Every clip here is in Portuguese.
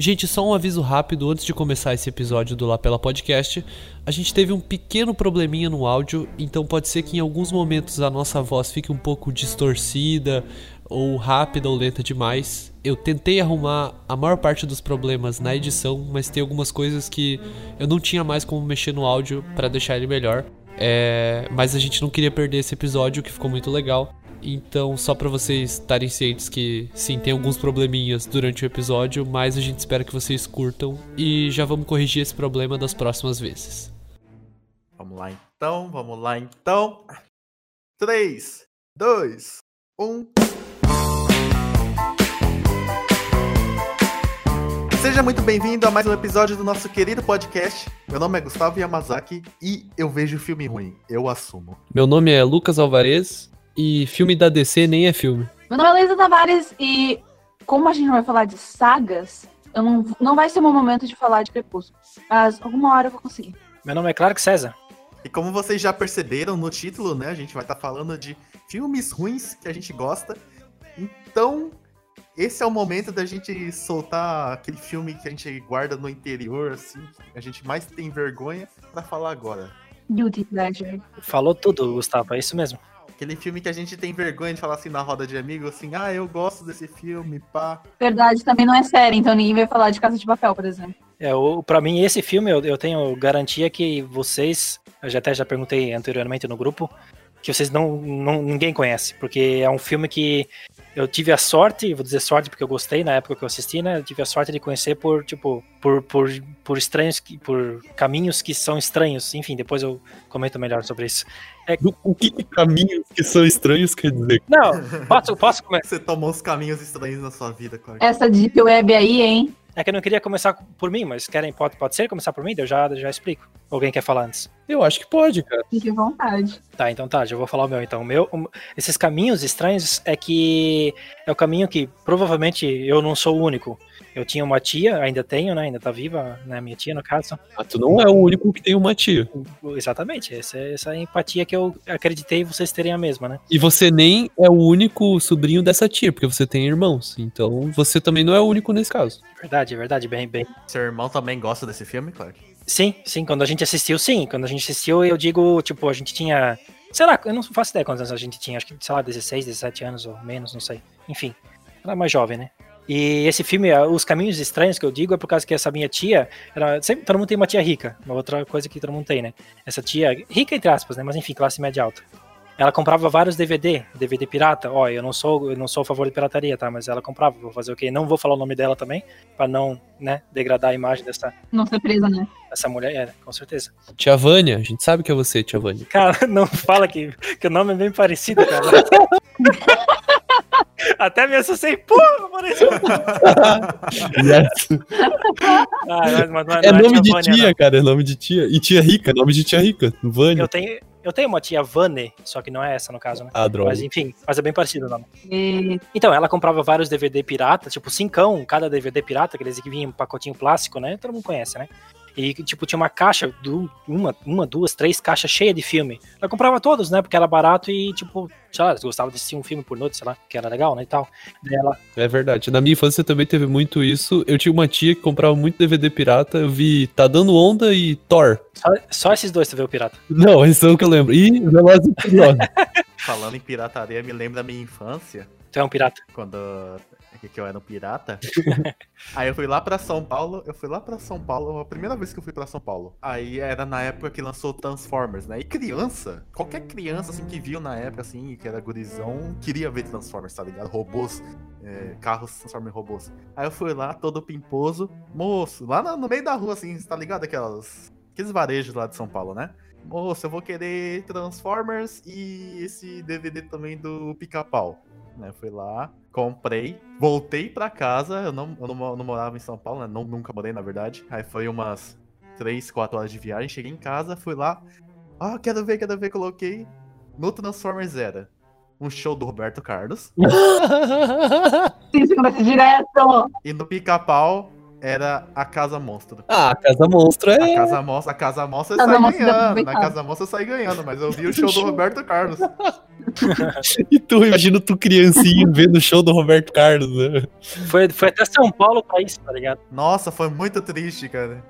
Gente, só um aviso rápido antes de começar esse episódio do Lapela Podcast. A gente teve um pequeno probleminha no áudio, então pode ser que em alguns momentos a nossa voz fique um pouco distorcida, ou rápida ou lenta demais. Eu tentei arrumar a maior parte dos problemas na edição, mas tem algumas coisas que eu não tinha mais como mexer no áudio para deixar ele melhor. É, mas a gente não queria perder esse episódio que ficou muito legal. Então, só para vocês estarem cientes que sim, tem alguns probleminhas durante o episódio, mas a gente espera que vocês curtam e já vamos corrigir esse problema das próximas vezes. Vamos lá então, vamos lá então. 3, 2, 1. Seja muito bem-vindo a mais um episódio do nosso querido podcast. Meu nome é Gustavo Yamazaki e eu vejo filme ruim, eu assumo. Meu nome é Lucas Alvarez e filme da DC nem é filme. Meu nome é Luísa Tavares e como a gente vai falar de sagas, eu não, não vai ser o meu momento de falar de Crepúsculo. Mas alguma hora eu vou conseguir. Meu nome é Clark César. E como vocês já perceberam no título, né, a gente vai estar falando de filmes ruins que a gente gosta. Então, esse é o momento da gente soltar aquele filme que a gente guarda no interior, assim, que a gente mais tem vergonha para falar agora. Guilty Pleasure. Falou tudo, Gustavo, é isso mesmo. Aquele filme que a gente tem vergonha de falar assim na roda de amigos, assim, ah, eu gosto desse filme, pá. Verdade, também não é série, então ninguém vai falar de Casa de Papel, por exemplo. É, o, pra mim, esse filme, eu, eu tenho garantia que vocês, eu já até já perguntei anteriormente no grupo, que vocês não, não ninguém conhece, porque é um filme que eu tive a sorte, vou dizer sorte porque eu gostei na época que eu assisti, né? Eu tive a sorte de conhecer por, tipo, por, por, por estranhos, por caminhos que são estranhos. Enfim, depois eu comento melhor sobre isso. É... O que caminhos que são estranhos quer dizer? Não, posso, posso começar. Você tomou uns caminhos estranhos na sua vida, claro. Essa Deep Web aí, hein? É que eu não queria começar por mim, mas querem, pode, pode ser começar por mim? Eu já, já explico. Alguém quer falar antes? Eu acho que pode, cara. Fique à vontade. Tá, então tá, já vou falar o meu então. O meu, um, esses caminhos estranhos é que é o caminho que provavelmente eu não sou o único. Eu tinha uma tia, ainda tenho, né? Ainda tá viva, né? Minha tia, no caso. Ah, tu não é o único que tem uma tia. Exatamente, essa, essa empatia que eu acreditei vocês terem a mesma, né? E você nem é o único sobrinho dessa tia, porque você tem irmãos. Então você também não é o único nesse caso. Verdade, verdade, bem, bem. Seu irmão também gosta desse filme, claro? Sim, sim, quando a gente assistiu, sim. Quando a gente assistiu, eu digo, tipo, a gente tinha. Sei lá, eu não faço ideia quantos anos a gente tinha, acho que, sei lá, 16, 17 anos ou menos, não sei. Enfim, era mais jovem, né? E esse filme, Os Caminhos Estranhos, que eu digo, é por causa que essa minha tia, era, sempre, todo mundo tem uma tia rica, uma outra coisa que todo mundo tem, né? Essa tia, rica entre aspas, né? Mas enfim, classe média alta. Ela comprava vários DVD, DVD pirata. Ó, eu não sou, eu não sou a favor de pirataria, tá? Mas ela comprava. Vou fazer o quê? Não vou falar o nome dela também, para não, né, degradar a imagem dessa. Não ser presa, né? Essa mulher, é, com certeza. Tia Vânia, a gente sabe que é você, Tia Vânia. Cara, não fala que, que o nome é bem parecido, cara. Até me assustei, porra, pareceu. yes. ah, mas, mas, é nome de Vânia, tia, não. cara, é nome de tia. E tia rica, nome de tia rica, Vânia. Eu tenho, eu tenho uma tia Vane, só que não é essa no caso, né? Ah, droga. Mas enfim, mas é bem parecido o nome. Então, ela comprava vários DVD pirata, tipo cincão, cada DVD pirata, aqueles que vinham em um pacotinho plástico, né? Todo mundo conhece, né? E, tipo, tinha uma caixa, uma, uma, duas, três caixas cheias de filme. Ela comprava todos, né? Porque era barato e, tipo, sei lá, gostava de assistir um filme por noite, sei lá, que era legal, né? E tal. Ela... É verdade. Na minha infância também teve muito isso. Eu tinha uma tia que comprava muito DVD pirata. Eu vi Tá Dando Onda e Thor. Só, só esses dois tu viu pirata? Não, esses são o que eu lembro. E Velozes e Furiosos. Falando em pirataria, me lembra da minha infância. Tu é um pirata? Quando que eu era um pirata. aí eu fui lá pra São Paulo, eu fui lá pra São Paulo, a primeira vez que eu fui pra São Paulo. Aí era na época que lançou Transformers, né? E criança, qualquer criança assim que viu na época, assim, que era gurizão, queria ver Transformers, tá ligado? Robôs, é, carros transformam em robôs. Aí eu fui lá, todo pimposo, moço, lá no, no meio da rua, assim, tá ligado? Aquelas. Aqueles varejos lá de São Paulo, né? Moço, eu vou querer Transformers e esse DVD também do Pica-Pau. Né, fui lá, comprei, voltei pra casa. Eu não, eu não, não morava em São Paulo, né? Não, nunca morei, na verdade. Aí foi umas 3, 4 horas de viagem. Cheguei em casa, fui lá. Ah, quero ver, quero ver. Coloquei no Transformers era um show do Roberto Carlos. Isso, direto. E no pica-pau era a Casa Monstro. Ah, a Casa Monstro A é. Casa Monstro, a Casa Monstro Casa sai Monstro pra ganhando. Na. Casa Monstro sai ganhando, mas eu vi o show do Roberto Carlos. E tu, imagina tu criancinha vendo o show do Roberto Carlos, né? Foi, foi até São Paulo pra isso, tá ligado? Nossa, foi muito triste, cara.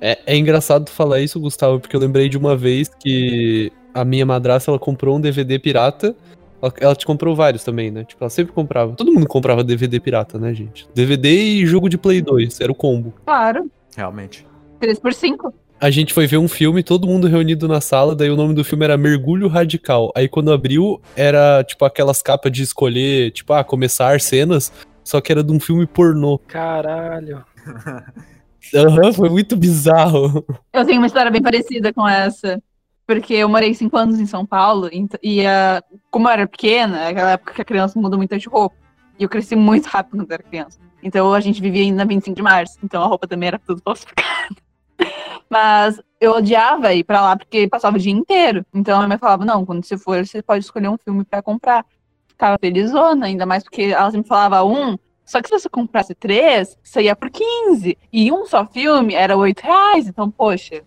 É, é engraçado tu falar isso, Gustavo, porque eu lembrei de uma vez que a minha madrasta ela comprou um DVD pirata. Ela, ela te comprou vários também, né? Tipo, ela sempre comprava. Todo mundo comprava DVD pirata, né, gente? DVD e jogo de Play 2, era o combo. Claro. Realmente. 3 por 5 A gente foi ver um filme, todo mundo reunido na sala, daí o nome do filme era Mergulho Radical. Aí quando abriu, era tipo aquelas capas de escolher, tipo, ah, começar cenas, só que era de um filme pornô. Caralho. Aham, foi muito bizarro. Eu tenho uma história bem parecida com essa. Porque eu morei cinco anos em São Paulo e, ah, como eu era pequena, aquela época que a criança muda muito de roupa. E eu cresci muito rápido quando era criança. Então a gente vivia ainda na 25 de março. Então a roupa também era tudo falsificada. Mas eu odiava ir pra lá porque passava o dia inteiro. Então a minha mãe falava: não, quando você for, você pode escolher um filme pra comprar. Ficava felizona, ainda mais porque ela sempre falava um. Só que se você comprasse três, você ia por 15. E um só filme era 8 reais. Então, poxa,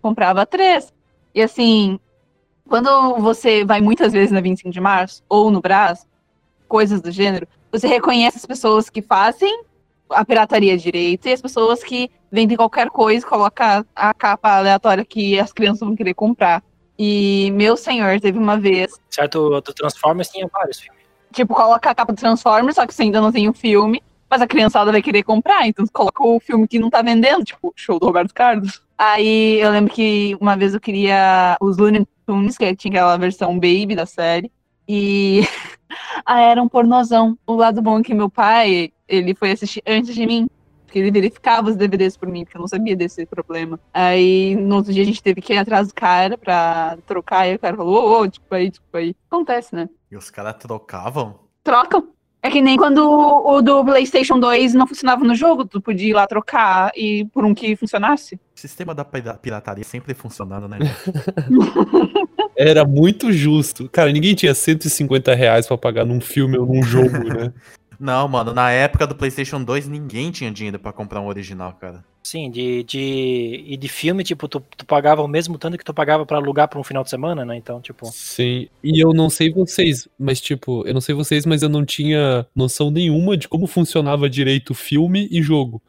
comprava três. E assim, quando você vai muitas vezes na 25 de março, ou no Brás, coisas do gênero, você reconhece as pessoas que fazem a pirataria direito e as pessoas que vendem qualquer coisa e colocam a capa aleatória que as crianças vão querer comprar. E, meu senhor, teve uma vez Certo, do Transformers tinha vários filmes. tipo, coloca a capa do Transformers, só que você ainda não tem o filme, mas a criançada vai querer comprar, então coloca o filme que não tá vendendo, tipo, show do Roberto Carlos. Aí eu lembro que uma vez eu queria os Looney Tunes, que tinha aquela versão baby da série, e ah, era um pornozão. O lado bom é que meu pai, ele foi assistir antes de mim, porque ele verificava os DVDs por mim, porque eu não sabia desse problema. Aí no outro dia a gente teve que ir atrás do cara pra trocar, e o cara falou, ô, ô, desculpa aí, desculpa aí. Acontece, né? E os caras trocavam? trocam. É que nem quando o, o do PlayStation 2 não funcionava no jogo, tu podia ir lá trocar e por um que funcionasse. O sistema da pira- pirataria sempre funcionando, né? Era muito justo. Cara, ninguém tinha 150 reais pra pagar num filme ou num jogo, né? Não, mano, na época do PlayStation 2 ninguém tinha dinheiro pra comprar um original, cara. Sim, de, de, e de filme, tipo, tu, tu pagava o mesmo tanto que tu pagava pra alugar pra um final de semana, né? Então, tipo, Sim. E eu não sei vocês, mas tipo, eu não sei vocês, mas eu não tinha noção nenhuma de como funcionava direito filme e jogo.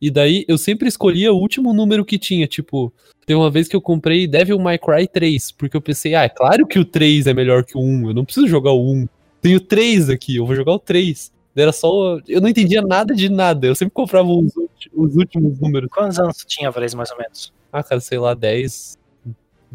E daí eu sempre escolhia o último número que tinha, tipo, tem uma vez que eu comprei Devil May Cry 3, porque eu pensei, ah, é claro que o 3 é melhor que o 1, eu não preciso jogar o 1. Tenho 3 aqui, eu vou jogar o 3. Era só. Eu não entendia nada de nada. Eu sempre comprava os, os últimos números. quantos anos tu tinha, Valês, mais ou menos? Ah, cara, sei lá, 10.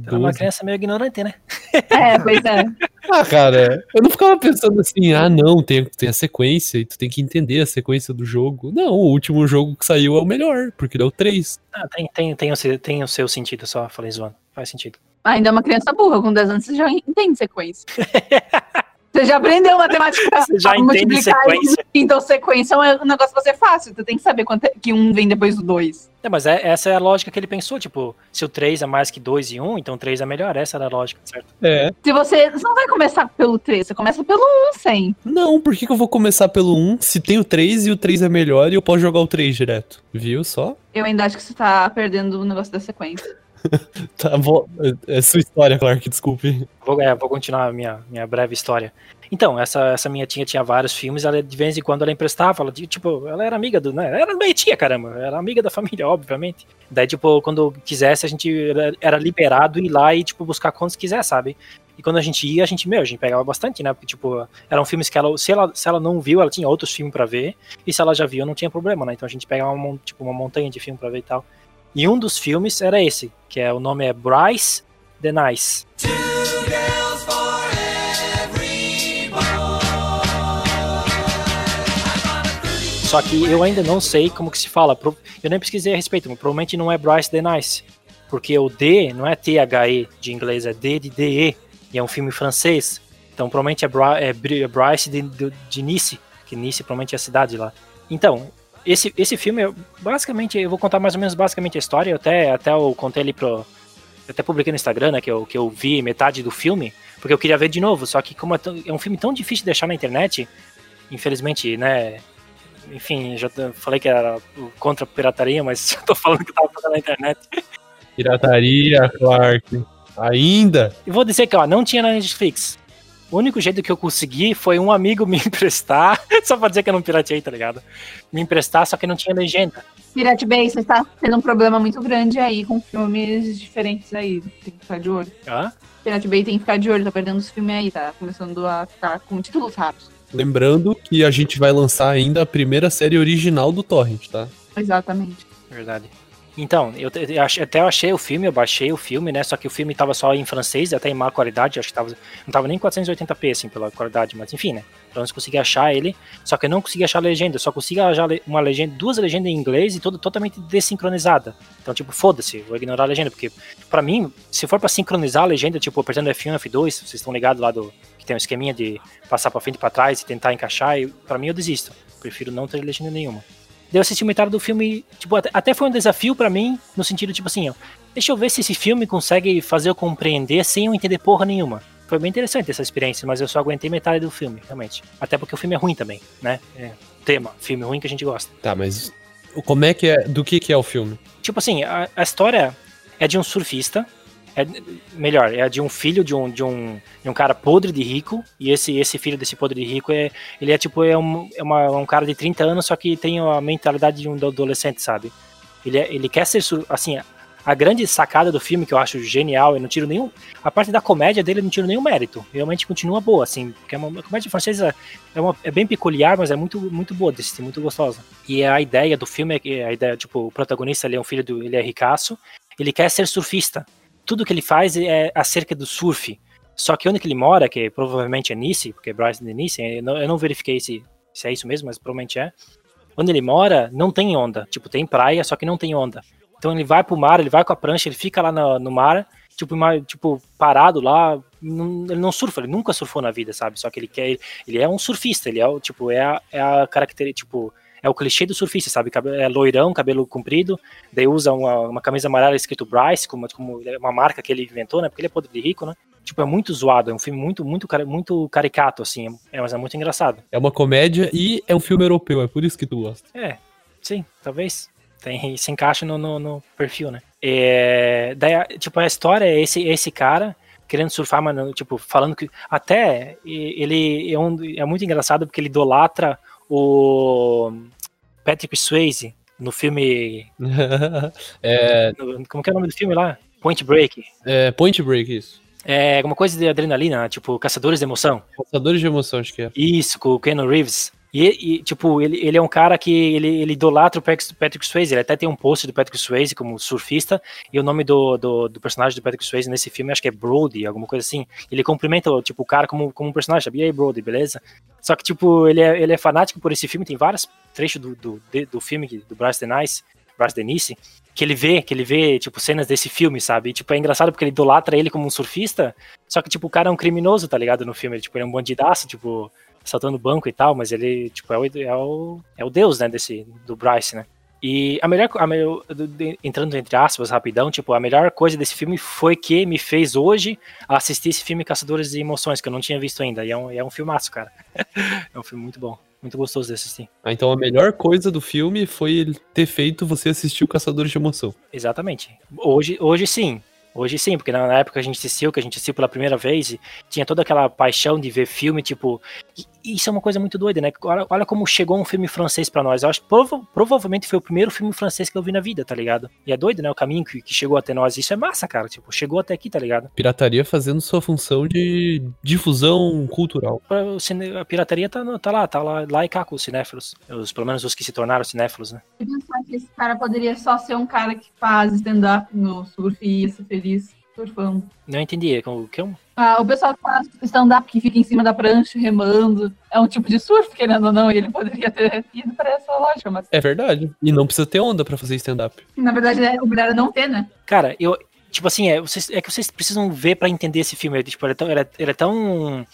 Era uma 12. criança meio ignorante, né? É, pois é. Ah, cara, eu não ficava pensando assim, ah, não, tem, tem a sequência e tu tem que entender a sequência do jogo. Não, o último jogo que saiu é o melhor, porque é o 3. Ah, tem, tem, tem, o, seu- tem o seu sentido só, falei zoando. Faz sentido. Ainda é uma criança burra, com 10 anos você já entende sequência. Você já aprendeu matemática. Você já a entende sequência. isso. Então sequência é um negócio pra ser fácil. Tu tem que saber quanto é- que um vem depois do dois. É, mas é- essa é a lógica que ele pensou, tipo, se o 3 é mais que 2 e 1, então 3 é melhor. Essa era a lógica, certo? É. Se você, você não vai começar pelo 3, você começa pelo 1 sem. Não, por que, que eu vou começar pelo 1 se tem o 3 e o 3 é melhor e eu posso jogar o 3 direto? Viu só? Eu ainda acho que você tá perdendo o negócio da sequência. Tá, vou, é, é sua história, Clark, desculpe. Vou, é, vou continuar a minha, minha breve história. Então, essa, essa minha tia tinha vários filmes, ela de vez em quando ela emprestava, ela, tipo, ela era amiga do, né, era meio tia, caramba, era amiga da família, obviamente. Daí, tipo, quando quisesse, a gente era, era liberado ir lá e, tipo, buscar quantos quiser, sabe? E quando a gente ia, a gente, meu, a gente pegava bastante, né? Porque, tipo, eram filmes que ela, se ela, se ela não viu, ela tinha outros filmes pra ver, e se ela já viu, não tinha problema, né? Então a gente pegava, uma, tipo, uma montanha de filme pra ver e tal. E um dos filmes era esse, que é o nome é Bryce the Nice. Só que eu ainda não sei como que se fala. Eu nem pesquisei a respeito, mas provavelmente não é Bryce the Nice. Porque o D não é T-H-E de inglês, é D de D-E. E é um filme francês. Então provavelmente é, é é Bryce de, de, de Nice. Que Nice provavelmente é a cidade lá. Então, esse, esse filme, eu- basicamente, eu vou contar mais ou menos basicamente a história. Eu até, até eu contei ali pro. Eu até publiquei no Instagram, né? Que eu, que eu vi metade do filme. Porque eu queria ver de novo. Só que como é, tão- é um filme tão difícil de deixar na internet, infelizmente, né? enfim, já falei que era contra a pirataria, mas já tô falando que tava na internet. Pirataria, Clark. Ainda? E vou dizer que, ó, não tinha na Netflix. O único jeito que eu consegui foi um amigo me emprestar, só pra dizer que eu não pirateei, tá ligado? Me emprestar, só que não tinha legenda. Pirate Bay, você tá tendo um problema muito grande aí com filmes diferentes aí. Tem que ficar de olho. Hã? Pirate Bay tem que ficar de olho, tá perdendo os filmes aí, tá começando a ficar com títulos raros. Lembrando que a gente vai lançar ainda a primeira série original do Torrent, tá? Exatamente. Verdade. Então, eu, eu até eu achei o filme, eu baixei o filme, né? Só que o filme tava só em francês, até em má qualidade, acho que tava, não tava nem 480p, assim, pela qualidade, mas enfim, né? Pelo menos consegui achar ele, só que eu não consegui achar a legenda, só consegui achar uma legenda, duas legendas em inglês e toda totalmente desincronizada. Então, tipo, foda-se, vou ignorar a legenda, porque pra mim, se for pra sincronizar a legenda, tipo, apertando F1, F2, vocês estão ligados lá do que tem um esqueminha de passar pra frente e pra trás e tentar encaixar, pra mim eu desisto. Prefiro não ter legenda nenhuma. Daí eu assisti metade do filme, tipo, até, foi um desafio pra mim, no sentido, tipo assim, ó, deixa eu ver se esse filme consegue fazer eu compreender sem eu entender porra nenhuma. Foi bem interessante essa experiência, mas eu só aguentei metade do filme, realmente. Até porque o filme é ruim também, né? É, tema, filme ruim que a gente gosta. Tá, mas como é que é. Do que, que é o filme? Tipo assim, a, a história é de um surfista, é, melhor, é de um filho de um, de um, de um cara podre de rico, e esse, esse filho desse podre de rico é, ele é tipo, é um, é uma, um cara de 30 anos, só que tem a mentalidade de um adolescente, sabe? Ele, é- ele quer ser, assim, a grande sacada do filme que eu acho genial, eu não tiro nenhum, a parte da comédia dele eu não tiro nenhum mérito, realmente continua boa, assim, porque é uma, a comédia francesa é, uma, é bem peculiar, mas é muito, muito boa de assistir, muito gostosa. E a ideia do filme é que a ideia, tipo, o protagonista ele é um filho do, ele é ricaço, ele quer ser surfista. Tudo que ele faz é acerca do surf. Só que onde que ele mora, que provavelmente é Nice, porque é Bryce de Nice, eu não, eu não verifiquei se, se é isso mesmo, mas provavelmente é. Onde ele mora, não tem onda. Tipo, tem praia, só que não tem onda. Então ele vai pro mar, ele vai com a prancha, ele fica lá no, no mar, tipo, tipo, parado lá. não- ele não surfa, ele nunca surfou na vida, sabe? Só que ele quer. Ele é um surfista, ele é o, tipo, é a, é a característica, tipo. É o clichê do surfista, sabe? É loirão, cabelo comprido, daí usa uma, uma camisa amarela escrito Bryce, como, como é uma marca que ele inventou, né? Porque ele é podre de rico, né? Tipo, é muito zoado, é um filme muito, muito, muito caricato, assim, é, mas é muito engraçado. É uma comédia e é um filme europeu, é por isso que tu gosta. É, sim, talvez. Tem, se encaixa no, no, no perfil, né? É, daí, tipo, a história é esse, esse cara querendo surfar, mas, tipo, falando que... Até, ele é, um, é muito engraçado porque ele idolatra o Patrick Swayze no filme... é, no- como que é o nome do filme lá? Point Break. é Point Break, isso. É alguma coisa de adrenalina, tipo, Caçadores de Emoção. Caçadores de emoção, acho que é. Isso, com o Keanu Reeves. E, e, tipo, ele, ele é um cara que ele, ele idolatra o Patrick Swayze. Ele até tem um post do Patrick Swayze como surfista. E o nome do, do, do personagem do Patrick Swayze nesse filme acho que é Brody, alguma coisa assim. Ele cumprimenta tipo, o cara como, como um personagem, sabe? E aí, Brody, beleza? Só que, tipo, ele é, ele é fanático por esse filme. Tem vários trechos do, do, do filme do Bryce Denise, Bryce Denise que ele vê, que ele vê, tipo, cenas desse filme, sabe? E, tipo, é engraçado porque ele idolatra ele como um surfista, só que, tipo, o cara é um criminoso, tá ligado? No filme, ele, tipo, ele é um bandidaço, tipo, assaltando banco e tal, mas ele, tipo, é o, é o, é o deus, né, desse, do Bryce, né? E a melhor, a melhor entrando entre aspas, rapidão, tipo, a melhor coisa desse filme foi que me fez hoje assistir esse filme Caçadores de Emoções, que eu não tinha visto ainda, e é um, é um filmaço, cara. é um filme muito bom, muito gostoso de assistir. Ah, então a melhor coisa do filme foi ele ter feito você assistir o Caçadores de Emoção. Exatamente. Hoje, hoje sim. Hoje sim, porque na época a gente assistiu, que a gente assistiu pela primeira vez, e tinha toda aquela paixão de ver filme, tipo. Isso é uma coisa muito doida, né? Olha, olha como chegou um filme francês pra nós. Eu acho que prova- provavelmente foi o primeiro filme francês que eu vi na vida, tá ligado? E é doido, né? O caminho que, que chegou até nós. Isso é massa, cara. Tipo, chegou até aqui, tá ligado? Pirataria fazendo sua função de difusão cultural. A pirataria tá, tá lá, tá lá, lá e cá com os cinéfilos. Os, pelo menos os que se tornaram cinéfilos, né? E pensar que esse cara poderia só ser um cara que faz stand-up no surf e ia ser feliz surfando. Não entendi. O que é um. Ah, o pessoal que faz stand-up que fica em cima da prancha remando é um tipo de surf, querendo ou não, e ele poderia ter ido para essa lógica, mas É verdade. E não precisa ter onda pra fazer stand-up. na verdade é, o melhor é não ter, né? Cara, eu. Tipo assim, é, vocês, é que vocês precisam ver pra entender esse filme. Ele, tipo, ele, é tão, ele, é, ele é tão.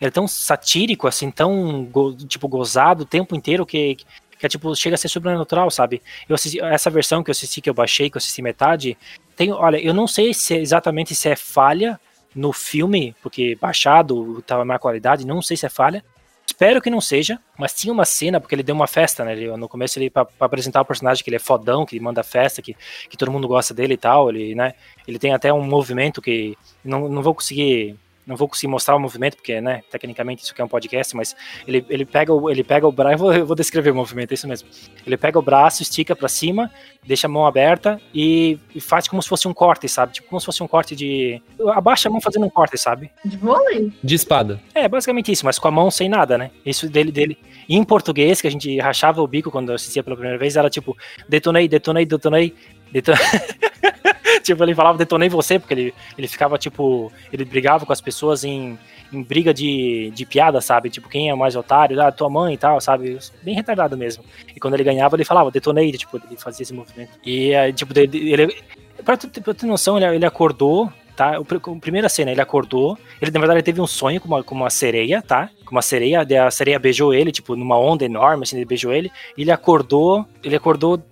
Ele é tão satírico, assim, tão go- tipo, gozado o tempo inteiro que, que é tipo, chega a ser sobrenatural, sabe? Eu assisti, essa versão que eu assisti, que eu baixei, que eu assisti metade, tem, olha, eu não sei se é exatamente se é falha no filme, porque baixado tava má qualidade, não sei se é falha, Espero que não seja, mas tinha uma cena, porque ele deu uma festa, né? Ele, no começo, ele, pra, pra, apresentar o personagem, que ele é fodão, que manda festa, que, que todo mundo gosta dele e tal, ele, né? Ele tem até um movimento que não, não vou conseguir não vou conseguir mostrar o movimento, porque, né, tecnicamente isso aqui é um podcast, mas ele, ele pega o, ele pega o braço, eu vou, eu vou descrever o movimento, é isso mesmo. Ele pega o braço, estica para cima, deixa a mão aberta e, e, faz como se fosse um corte, sabe? Tipo, como se fosse um corte de. Abaixa a mão fazendo um corte, sabe? De vôlei? De espada. É, basicamente isso, mas com a mão sem nada, né? Isso dele, dele. E em português, que a gente rachava o bico quando eu assistia pela primeira vez, era tipo, detonei, detonei, detonei, detonei. tipo, ele falava detonei você, porque ele, ele ficava, tipo, ele brigava com as pessoas em, em briga de, de piada, sabe? Tipo, quem é mais otário, ah, tua mãe e tal, sabe? Bem retardado mesmo. E quando ele ganhava, ele falava detonei, tipo, ele fazia esse movimento. E, tipo, ele, ele pra, tu, pra ter noção, ele, ele acordou tá? O, a primeira cena, ele acordou, ele na verdade teve um sonho com uma, com uma sereia, tá? Com uma sereia, a sereia beijou ele, tipo, numa onda enorme, assim, ele beijou ele, e ele acordou, ele acordou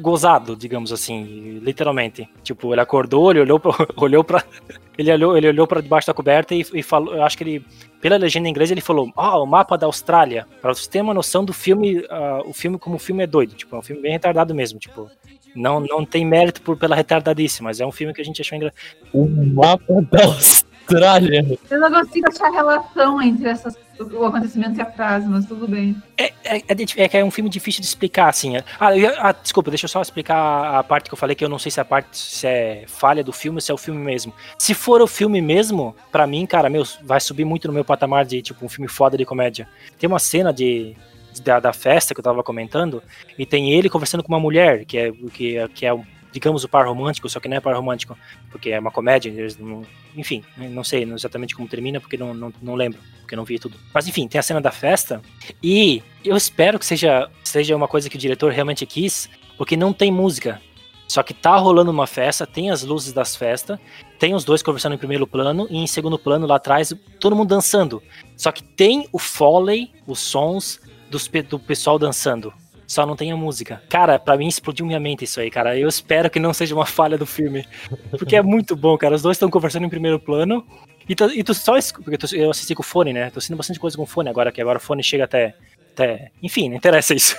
gozado, digamos assim, literalmente. Tipo, ele acordou, ele olhou pra, olhou para ele olhou, ele olhou para debaixo da coberta e, e, falou, eu acho que ele pela legenda em inglês ele falou: "Ah, oh, o mapa da Austrália". Para você ter uma noção do filme, uh, o filme como o filme é doido, tipo, é um filme bem retardado mesmo, tipo, não não tem mérito por pela retardadice, mas é um filme que a gente achou engraçado. O mapa da Austrália. Eu não consigo achar relação entre essas o acontecimento e a frase, mas tudo bem. É, é, é, é, é um filme difícil de explicar, assim. Ah, eu, ah, desculpa, deixa eu só explicar a parte que eu falei, que eu não sei se a parte se é falha do filme ou se é o filme mesmo. Se for o filme mesmo, para mim, cara, meu, vai subir muito no meu patamar de, tipo, um filme foda de comédia. Tem uma cena de, da, da, festa que eu tava comentando, e tem ele conversando com uma mulher, que é, que, que é digamos, o par romântico, só que não é par romântico, porque é uma comédia, não, enfim, não sei exatamente como termina, porque não, não, não lembro, porque não vi tudo. Mas enfim, tem a cena da festa, e eu espero que seja, seja uma coisa que o diretor realmente quis, porque não tem música. Só que tá rolando uma festa, tem as luzes das festas, tem os dois conversando em primeiro plano, e em segundo plano, lá atrás, todo mundo dançando. Só que tem o foley, os sons dos, do pessoal dançando só não tem a música. Cara, para mim explodiu minha mente isso aí, cara. Eu espero que não seja uma falha do filme. Porque é muito bom, cara. Os dois estão conversando em primeiro plano. E tu, e tu só. Porque tu, eu assisti com fone, né? Tô assistindo bastante coisa com fone agora, que agora o fone chega até. até enfim, não interessa isso.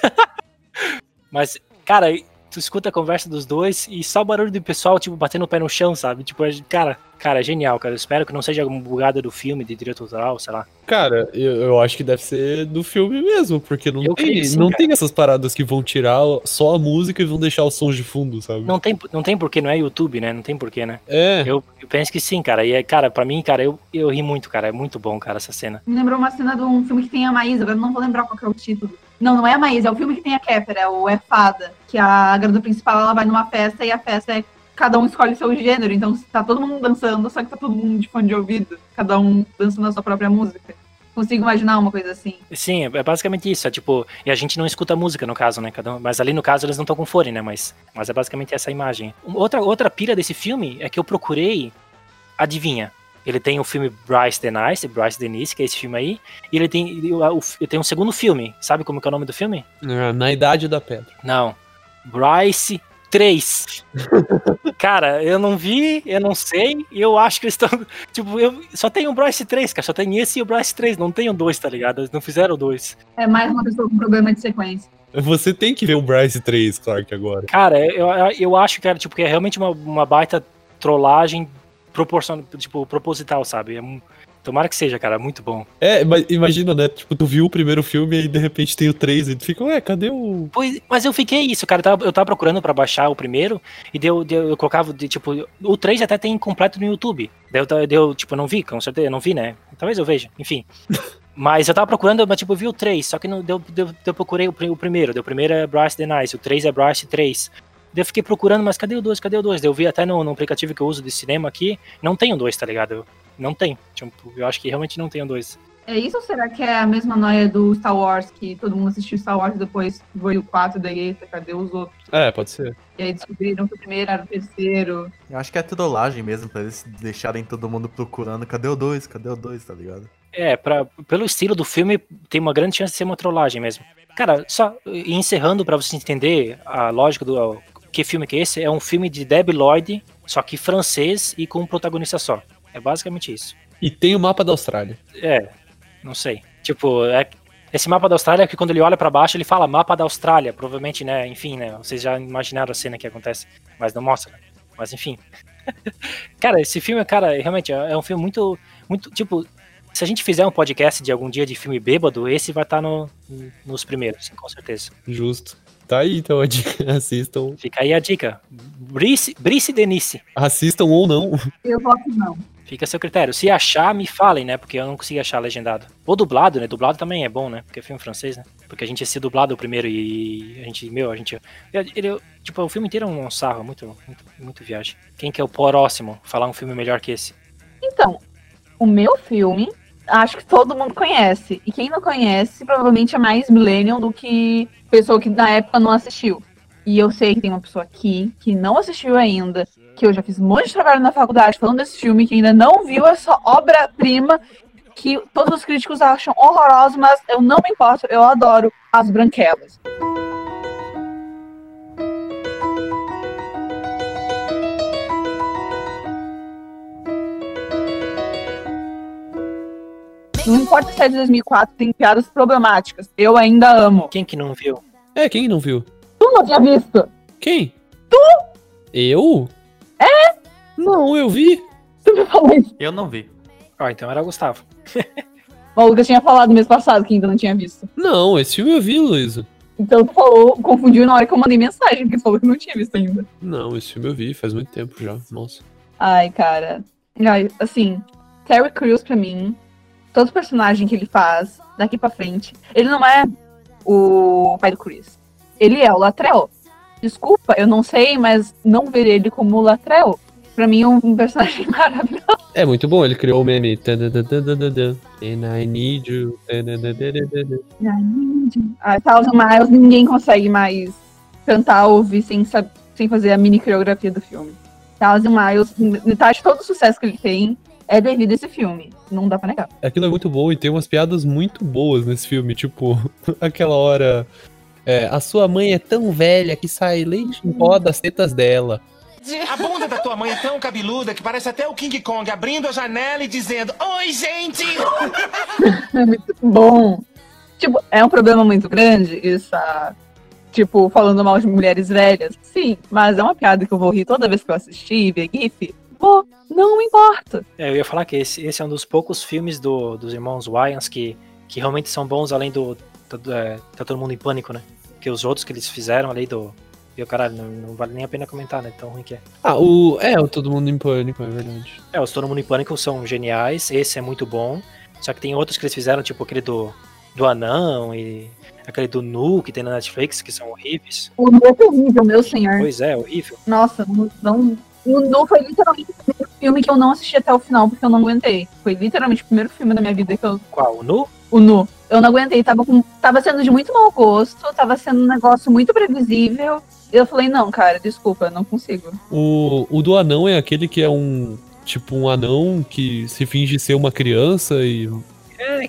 Mas, cara, tu escuta a conversa dos dois e só o barulho do pessoal, tipo, batendo o pé no chão, sabe? Tipo, cara, cara, genial, cara. Eu espero que não seja alguma bugada do filme, de direito autoral, sei lá. Cara, eu, eu acho que deve ser do filme mesmo, porque não, tem, sim, não tem essas paradas que vão tirar só a música e vão deixar os sons de fundo, sabe? Não tem, não tem porquê, não é YouTube, né? Não tem porquê, né? É. Eu, eu penso que sim, cara. E, é, cara, pra mim, cara, eu, eu ri muito, cara. É muito bom, cara, essa cena. Me lembrou uma cena de um filme que tem a Maísa, agora não vou lembrar qual é o título. Não, não é a Maísa, é o filme que tem a Kéfera, é o É Fada, que a garota principal ela vai numa festa e a festa é cada um escolhe seu gênero, então tá todo mundo dançando, só que tá todo mundo de fone de ouvido, cada um dançando a sua própria música. Consigo imaginar uma coisa assim. Sim, é basicamente isso. É tipo, e a gente não escuta música no caso, né? Cada um, mas ali no caso eles não estão com fone, né? Mas, mas é basicamente essa imagem. Outra, outra pira desse filme é que eu procurei. Adivinha? Ele tem o filme Bryce the Nice, Bryce Denise, que é esse filme aí. E ele tem, ele tem um segundo filme. Sabe como que é o nome do filme? Na Idade da Pedra. Não. Bryce 3. cara, eu não vi, eu não sei, e eu acho que eles estão. Tipo, eu só tem o Bryce 3, cara. Só tem esse e o Bryce 3. Não tem o 2, tá ligado? Eles não fizeram o 2. É mais uma pessoa com problema de sequência. Você tem que ver o Bryce 3, Clark, agora. Cara, eu, eu acho, cara, tipo, que é realmente uma, uma baita trollagem proporcional, tipo, proposital, sabe? É um Tomara que seja, cara, muito bom. É, mas imagina, né? Tipo, tu viu o primeiro filme e de repente tem o 3 e tu fica, ué, cadê o. Pois, mas eu fiquei isso, cara. Eu tava, eu tava procurando pra baixar o primeiro e deu, deu, eu colocava, de, tipo, o 3 até tem completo no YouTube. Deu, deu, tipo, não vi, com certeza, não vi, né? Talvez eu veja, enfim. mas eu tava procurando, mas tipo, eu vi o 3, só que não deu, deu, eu procurei o, o primeiro. Deu, o primeiro é Bryce the Nice, o 3 é Bryce 3. Daí eu fiquei procurando, mas cadê o 2? Cadê o 2? Eu vi até no, no, aplicativo que eu uso de cinema aqui, não tem o 2, tá ligado? Não tem. Tipo, eu acho que realmente não tem o 2. É isso ou será que é a mesma noia do Star Wars, que todo mundo assistiu Star Wars e depois foi o 4 da eita, cadê os outros? É, pode ser. E aí descobriram que o primeiro era o terceiro. Eu acho que é trollagem mesmo, pra eles deixarem todo mundo procurando, cadê o 2, cadê o 2, tá ligado? É, pra, pelo estilo do filme, tem uma grande chance de ser uma trollagem mesmo. Cara, só encerrando para você entender a lógica do que filme que é esse, é um filme de Debbie Lloyd, só que francês e com um protagonista só. É basicamente isso. E tem o mapa da Austrália. É, não sei. Tipo, é, esse mapa da Austrália, que quando ele olha pra baixo, ele fala mapa da Austrália. Provavelmente, né? Enfim, né? Vocês já imaginaram a cena que acontece, mas não mostra. né? Mas enfim. cara, esse filme, cara, realmente é um filme muito. muito tipo, se a gente fizer um podcast de algum dia de filme bêbado, esse vai estar no, nos primeiros, com certeza. Justo. Tá aí então a dica. Assistam. Fica aí a dica. Brice, Brice Denise. Assistam ou não. Eu voto não. Fica a seu critério. Se achar, me falem, né? Porque eu não consegui achar legendado. Ou dublado, né? Dublado também é bom, né? Porque é filme francês, né? Porque a gente assistiu dublado o primeiro e a gente, meu, a gente. Ele, tipo, o filme inteiro é um sarro, muito, muito, muito viagem. Quem que é o próximo falar um filme melhor que esse? Então, o meu filme, acho que todo mundo conhece. E quem não conhece, provavelmente é mais millennial do que pessoa que na época não assistiu. E eu sei que tem uma pessoa aqui que não assistiu ainda, que eu já fiz um monte de trabalho na faculdade falando desse filme, que ainda não viu essa obra-prima que todos os críticos acham horrorosa, mas eu não me importo, eu adoro As Branquelas. Não importa se é de 2004, tem piadas problemáticas. Eu ainda amo. Quem que não viu? É, quem não viu? Tu não tinha visto? Quem? Tu? Eu? É? Não, eu vi. Tu me falou isso. Eu não vi. Ó, então era o Gustavo. O Lucas tinha falado mês passado que ainda não tinha visto. Não, esse filme eu vi, Luísa. Então tu falou, confundiu na hora que eu mandei mensagem, porque tu falou que não tinha visto ainda. Não, esse filme eu vi, faz muito tempo já. Nossa. Ai, cara. Ai, assim, Terry Crews pra mim, todo personagem que ele faz, daqui pra frente, ele não é o pai do Chris. Ele é o Latrell. Desculpa, eu não sei, mas não ver ele como o Latrell, pra mim é um personagem maravilhoso. É muito bom, ele criou o meme. And I need you. Tadadadadadada. A Thousand Miles, ninguém consegue mais cantar, ouvir sem, sem fazer a mini coreografia do filme. Thousand Miles, metade de todo o sucesso que ele tem é devido a esse filme. Não dá pra negar. Aquilo é muito bom e tem umas piadas muito boas nesse filme. Tipo, aquela hora. É, a sua mãe é tão velha que sai leite em pó das tetas dela. A bunda da tua mãe é tão cabeluda que parece até o King Kong abrindo a janela e dizendo: Oi, gente! É muito bom. Tipo, é um problema muito grande, essa. Tipo, falando mal de mulheres velhas. Sim, mas é uma piada que eu vou rir toda vez que eu assistir, ver GIF. Vou, não me importa. É, eu ia falar que esse, esse é um dos poucos filmes do- dos irmãos Wayans que, que realmente são bons, além do. do é, tá todo mundo em pânico, né? Porque os outros que eles fizeram ali do. E o caralho, não, não vale nem a pena comentar, né? Tão ruim que é. Ah, o. É, o Todo Mundo em Pânico, é verdade. É, os Todo Mundo em Pânico são geniais, esse é muito bom. Só que tem outros que eles fizeram, tipo aquele do, do Anão e aquele do Nu que tem na Netflix, que são horríveis. O meu é terrível, meu senhor. Pois é, horrível. Nossa, não. não o Nu foi literalmente o primeiro filme que eu não assisti até o final porque eu não aguentei. Foi literalmente o primeiro filme da minha vida que eu. Qual? O Nu? O Nu. Eu não aguentei, tava, com, tava sendo de muito mau gosto, tava sendo um negócio muito previsível. Eu falei, não, cara, desculpa, não consigo. O, o do anão é aquele que é um. Tipo, um anão que se finge ser uma criança e.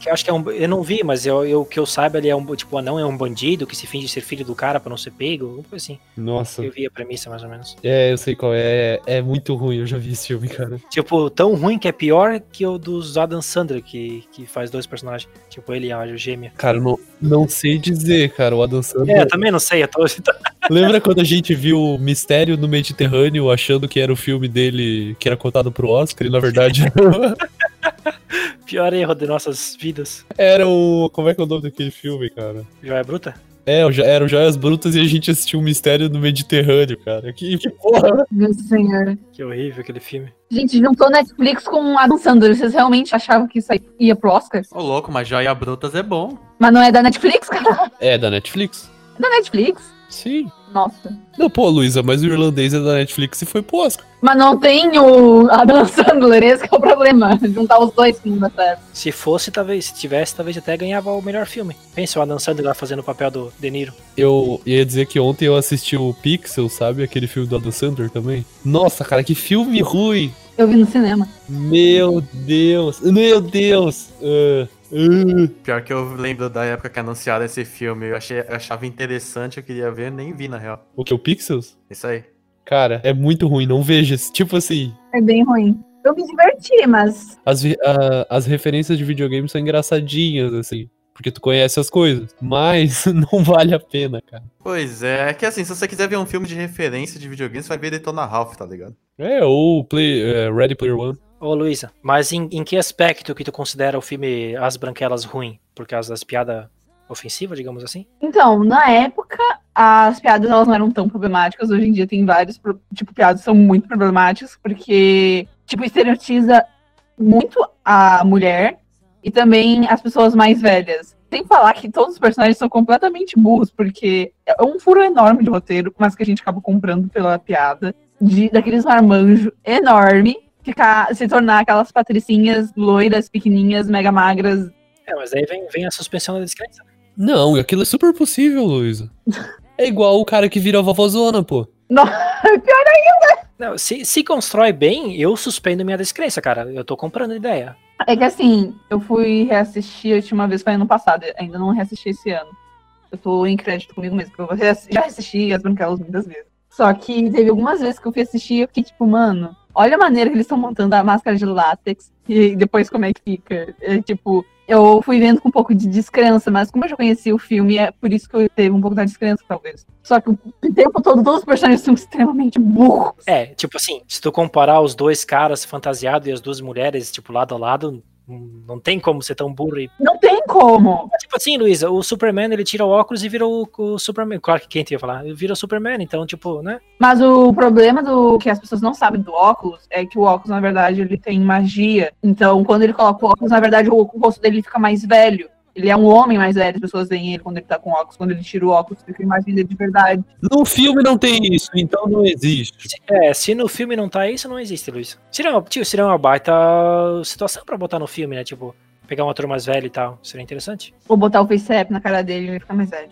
É, que eu acho que é um. Eu não vi, mas eu, eu, que eu saiba, ele é um. Tipo, o anão é um bandido que se finge ser filho do cara pra não ser pego, alguma coisa assim. Nossa. Eu vi a premissa mais ou menos. É, eu sei qual é. É, é muito ruim, eu já vi esse filme, cara. Tipo, tão ruim que é pior que o dos Adam Sandler, que, que faz dois personagens. Tipo, ele e a gêmea. Cara, não, não sei dizer, cara. O Adam É, Sandler. eu também não sei, eu tô. Lembra quando a gente viu o Mistério no Mediterrâneo achando que era o filme dele que era cotado pro Oscar e na verdade Pior erro de nossas vidas. era o. Como é que é o nome daquele filme, cara? Joia Bruta? É, o Jo- era o Joias Brutas e a gente assistiu o Mistério no Mediterrâneo, cara. Que, que porra! Meu senhor. Que horrível aquele filme. Gente, juntou Netflix com Adam Sandler. Vocês realmente achavam que isso aí ia pro Oscar? Ô, louco, mas Joia Brutas é bom. Mas não é da Netflix, cara? É da Netflix? É da Netflix? Sim. Nossa. Não, pô, Luísa, mas o irlandês é da Netflix e foi pro Oscar. Mas não tem o Adam Sandler, esse que é o problema. Juntar os dois que não dá certo. Se fosse, talvez, se tivesse, talvez até ganhava o melhor filme. Pensa o Adam Sandler lá fazendo o papel do De Niro. Eu ia dizer que ontem eu assisti o Pixel, sabe? Aquele filme do Adam Sandler também. Nossa, cara, que filme ruim! Eu vi no cinema. Meu Deus! Meu Deus! Ah. Pior que eu lembro da época que anunciaram esse filme. Eu, achei, eu achava interessante, eu queria ver, nem vi na real. O que? O Pixels? Isso aí. Cara, é muito ruim, não veja. Tipo assim, É bem ruim. Eu me diverti, mas. as, a- as referências de videogame são engraçadinhas, assim. porque tu conhece as coisas. Mas não vale a pena, cara. Pois é, é que assim, se você quiser ver um filme de referência de videogame, você vai ver Detona Ralph, tá ligado? É, ou Play, é, Ready Player One. Ô, Luísa, mas em, em que aspecto que tu considera o filme As Branquelas ruim? Por causa das piadas ofensivas, digamos assim? Então, na época, as piadas elas não eram tão problemáticas. Hoje em dia tem vários, tipo, piadas são muito problemáticas, porque, tipo, estereotiza muito a mulher e também as pessoas mais velhas. Sem falar que todos os personagens são completamente burros, porque é um furo enorme de roteiro, mas que a gente acaba comprando pela piada, de, daqueles marmanjos enorme, ficar, se tornar aquelas patricinhas loiras, pequenininhas, mega magras, É, mas aí vem, vem a suspensão da descrença. Não, aquilo é super possível, Luísa. É igual o cara que vira a vovozona, pô. Não, se, se constrói bem, eu suspendo minha descrença, cara. Eu tô comprando a ideia. É que assim, eu fui reassistir a última vez foi ano passado, ainda não reassisti esse ano. Eu tô em crédito comigo mesmo, porque eu já assisti as Branquelas muitas vezes. Só que teve algumas vezes que eu fui assistir e eu fiquei tipo, mano, olha a maneira que eles estão montando a máscara de látex e depois como é que fica. É, tipo, eu fui vendo com um pouco de descrença, mas como eu já conhecia o filme, é por isso que eu teve um pouco da descrença, talvez. Só que o tempo todo, todos os personagens são extremamente burros. É, tipo assim, se tu comparar os dois caras fantasiados e as duas mulheres, tipo, lado a lado, não tem como ser tão burro e Não tem como. Tipo assim, Luísa, o Superman ele tira o óculos e vira o, o Superman. Claro que quem ia falar, vira o Superman, então, tipo, né? Mas o problema do que as pessoas não sabem do óculos é que o óculos, na verdade, ele tem magia. Então, quando ele coloca o óculos, na verdade, o, o rosto dele fica mais velho. Ele é um homem mais velho, as pessoas veem ele quando ele tá com óculos. Quando ele tira o óculos, fica a imagem dele de verdade. No filme não tem isso, então não existe. Se- É, se no filme não tá isso, não existe, Luiz. Seria uma, tio, seria uma baita situação pra botar no filme, né? Tipo, pegar um ator mais velho e tal. Seria interessante. Ou botar o face na cara dele e ele fica mais velho.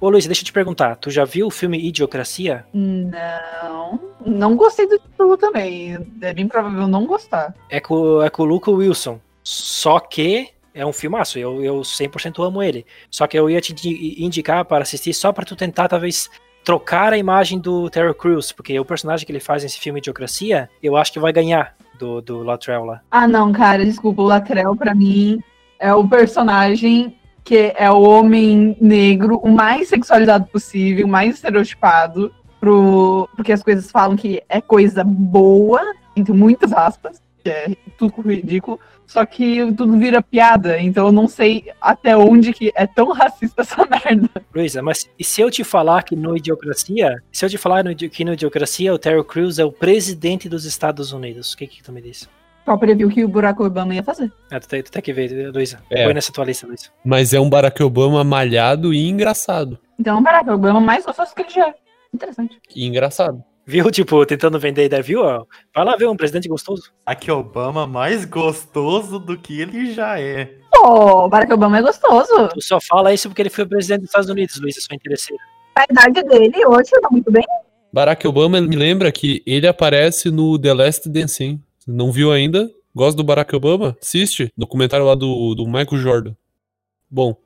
Ô, Luiz, deixa eu te perguntar. Tu já viu o filme Idiocracia? Não. Não gostei do título também. É bem provável não gostar. É com, é com o Luke Wilson. Só que é um filmaço. Eu, eu 100% amo ele. Só que eu ia te indi- indicar para assistir só pra tu tentar, talvez, trocar a imagem do Terry Crews. Porque o personagem que ele faz nesse filme Idiocracia, eu acho que vai ganhar do, do Latrell lá. Ah, não, cara, desculpa. O Latrell, pra mim, é o personagem que é o homem negro o mais sexualizado possível, o mais estereotipado, pro... porque as coisas falam que é coisa boa, entre muitas aspas, é tudo ridículo, só que tudo vira piada, então eu não sei até onde que é tão racista essa merda. Luísa, mas e se eu te falar que no Idiocracia, se eu te falar no, que no Idiocracia o Terry Crews é o presidente dos Estados Unidos, o que que tu me diz? Só previu que o Barack Obama ia fazer. É, tu, tem, tu tem que ver, Luísa. É. Põe nessa tua lista, Luísa. Mas é um Barack Obama malhado e engraçado. Então o Barack Obama mais gostoso que ele já é. Interessante. E engraçado. Viu, tipo, tentando vender a ideia, viu? ó? Vai lá ver um presidente gostoso. Aqui Obama mais gostoso do que ele já é. Pô, o Barack Obama é gostoso. Tu só fala isso porque ele foi presidente dos Estados Unidos, Luísa, sua interesseira. A idade dele hoje tá muito bem. Barack Obama me lembra que ele aparece no The Last Dance, hein? Não viu ainda? Gosta do Barack Obama? Assiste. Documentário lá do, do Michael Jordan. Bom.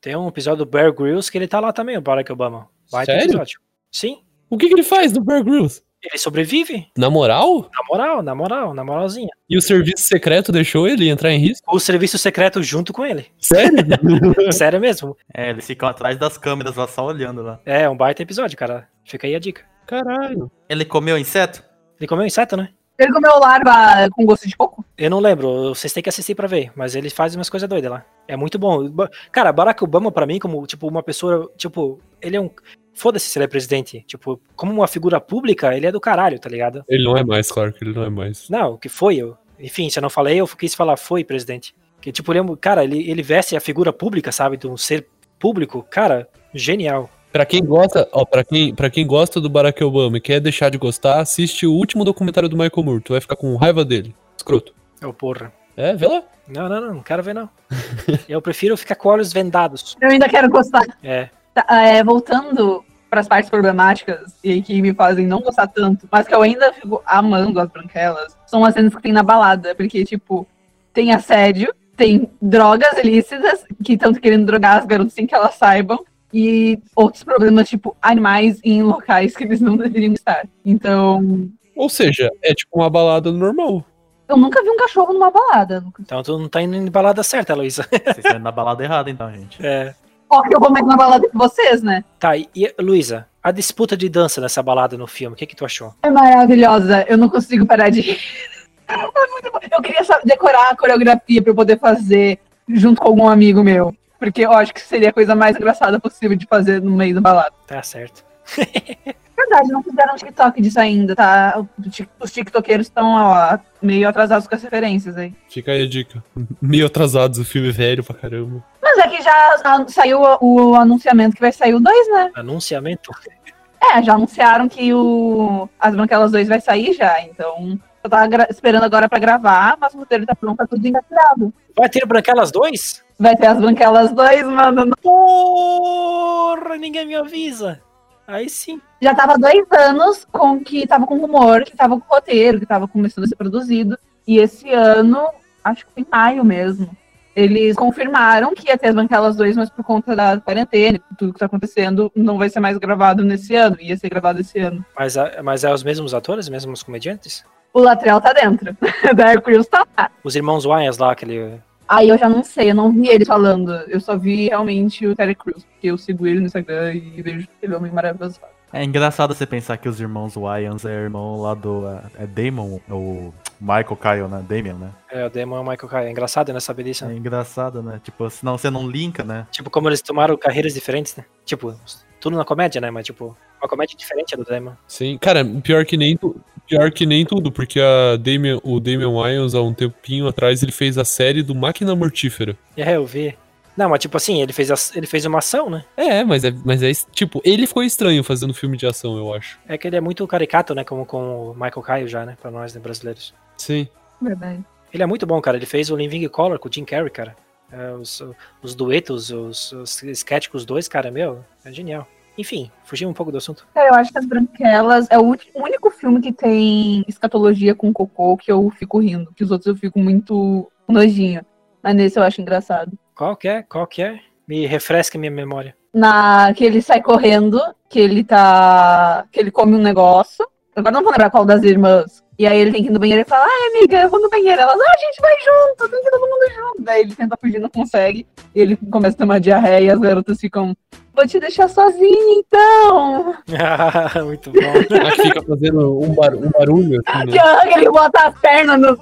Tem um episódio do Bear Grylls que ele tá lá também, o Barack Obama. Baita Sério? episódio. Sim, O que, que ele faz no Bear Grylls? ele sobrevive. Na moral? Na moral, na moral, na moralzinha. E o serviço secreto deixou ele entrar em risco? O serviço secreto junto com ele. Sério? Sério mesmo. É, eles ficam atrás das câmeras lá, só olhando lá. É um baita episódio, cara. Fica aí a dica. Caralho. Ele comeu inseto? Ele comeu inseto, né? Ele comeu larva com gosto de coco? Eu não lembro, vocês têm que assistir pra ver, mas ele faz umas coisas doidas lá. É muito bom. Cara, Barack Obama, pra mim, como, tipo, uma pessoa, tipo, ele é um. Foda-se se ele é presidente. Tipo, como uma figura pública, ele é do caralho, tá ligado? Ele não é mais, claro que ele não é mais. Não, o que foi? Eu, enfim, se eu não falei, eu quis falar foi presidente. Que, tipo, ele é cara, ele, ele veste a figura pública, sabe? De um ser público. Cara, genial. Pra quem gosta, ó, pra quem, pra quem gosta do Barack Obama e quer deixar de gostar, assiste o último documentário do Michael Moore. Tu vai ficar com raiva dele. Escroto. É o porra. É, vê lá. Não, não, não, não quero ver, não. eu prefiro ficar com olhos vendados. Eu ainda quero gostar. É. Tá, é, voltando para as partes problemáticas e que me fazem não gostar tanto, mas que eu ainda fico amando as branquelas, são as cenas que tem na balada, porque, tipo, tem assédio, tem drogas ilícitas que estão querendo drogar as garotas sem que elas saibam, e outros problemas, tipo, animais em locais que eles não deveriam estar. Então, Ou seja, é tipo uma balada normal. Eu nunca vi um cachorro numa balada. Nunca. Então tu não tá indo em balada certa, Luísa. Vocês estão indo na balada errada, então, gente. É. Ó, que eu vou mais na balada que vocês, né? Tá, e, e Luísa, a disputa de dança nessa balada no filme, o que que tu achou? É maravilhosa. Eu não consigo parar de rir. É muito bom. Eu queria decorar a coreografia pra eu poder fazer junto com algum amigo meu. Porque eu acho que seria a coisa mais engraçada possível de fazer no meio da balada. Tá certo. Verdade, não fizeram um TikTok disso ainda, tá? Os tiktokeiros estão ó, meio atrasados com as referências aí. Fica aí a dica. Meio atrasados, o filme é velho pra caramba. Mas é que já saiu o, o anunciamento que vai sair o 2, né? Anunciamento? É, já anunciaram que o As Branquelas 2 vai sair já, então. Eu tava esperando agora pra gravar, mas o roteiro tá pronto, tá tudo engatilhado. Vai ter Branquelas 2? Vai ter As Branquelas 2, mano. Porra, ninguém me avisa. Aí sim. Já tava dois anos com que tava com rumor, que tava com roteiro, que tava começando a ser produzido. E esse ano, acho que em maio mesmo, eles confirmaram que ia ter as Branquelas 2, mas por conta da quarentena, tudo que tá acontecendo, não vai ser mais gravado nesse ano. Ia ser gravado esse ano. Mas, a- mas é os mesmos atores, os mesmos comediantes? O Latrell tá dentro. da Crews tá lá. Os irmãos Wayans lá, aquele. Aí eu já não sei, eu não vi eles falando. Eu só vi realmente o Terry Crews, porque eu sigo ele no Instagram e vejo aquele homem maravilhoso. É engraçado você pensar que os irmãos Wyans é irmão lá do. É é Damon, o Michael Kyle, né? Damian, né? É, o Damon e o Michael Kyle. É engraçado, né? Saber disso. É né? engraçado, né? Tipo, senão você não linka, né? Tipo, como eles tomaram carreiras diferentes, né? Tipo, tudo na comédia, né? Mas, tipo, uma comédia diferente do Damon. Sim, cara, pior que nem, tu- pior que nem tudo, porque a Damian, o Damian Wayans, há um tempinho atrás, ele fez a série do Máquina Mortífera. É, eu vi. Não, mas tipo assim, ele fez, a- ele fez uma ação, né? É, mas é, mas é, tipo, ele ficou estranho fazendo filme de ação, eu acho. É que ele é muito caricato, né? Como com o Michael Kyle já, né? Pra nós, né, brasileiros. Sim. Verdade. Ele é muito bom, cara. Ele fez o Living Color com o Jim Carrey, cara. É, os, os duetos, os, os sketches com os dois, cara, meu, é genial. Enfim, fugimos um pouco do assunto. Cara, eu acho que As Branquelas é o único filme que tem escatologia com cocô que eu fico rindo. Que os outros eu fico muito nojinho. Mas nesse eu acho engraçado. Qual que é? Qual que é? Me refresca minha memória. Na que ele sai correndo, que ele tá. que ele come um negócio. Agora não vou lembrar qual das irmãs. E aí ele tem que ir no banheiro e fala, ai amiga, eu vou no banheiro. Elas, ah, a gente vai junto, tem que ir todo mundo junto. Daí ele tenta fugir, não consegue. E ele começa a tomar diarreia e as garotas ficam, vou te deixar sozinha então. muito bom. Ah, que fica fazendo um, bar- um barulho, assim, Que né? que ele bota as pernas no-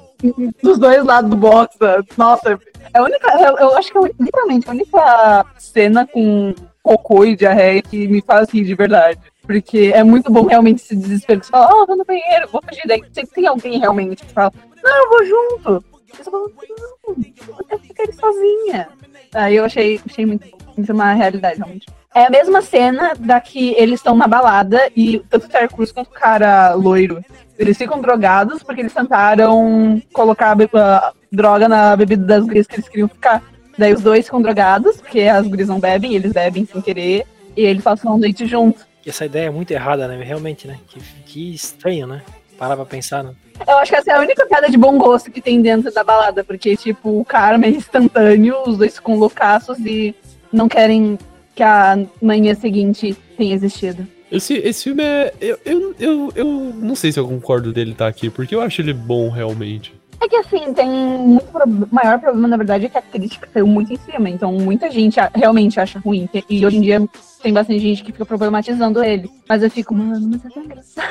dos dois lados do box. Nossa, é a única. Eu, eu acho que é literalmente a única cena com cocô e diarreia que me faz rir de verdade. Porque é muito bom realmente esse desespero. Você fala, oh, vou no banheiro, vou fugir. Daí sempre tem alguém realmente que fala, não, eu vou junto. Você fala, não, eu quero ficar sozinha. Aí eu achei, achei muito. Isso é uma realidade, realmente. É a mesma cena da que eles estão na balada e tanto o Terry Crews quanto o cara loiro eles ficam drogados porque eles tentaram colocar a droga na bebida das gurias que eles queriam ficar. Daí os dois ficam drogados, porque as gurias não bebem, eles bebem sem querer, e eles passam a noite juntos. E essa ideia é muito errada, né? Realmente, né? Que, que estranho, né? Parar pra pensar, né? Eu acho que essa é a única piada de bom gosto que tem dentro da balada, porque, tipo, o karma é instantâneo, os dois ficam loucaços e não querem que a manhã seguinte tenha existido. Esse, esse filme é. Eu, eu, eu, eu não sei se eu concordo dele estar aqui, porque eu acho ele bom realmente. É que assim, tem muito pro- maior problema, na verdade, é que a crítica caiu muito em cima. Então, muita gente realmente acha ruim. E hoje em dia tem bastante gente que fica problematizando ele. Mas eu fico, mano, mas é tão engraçado.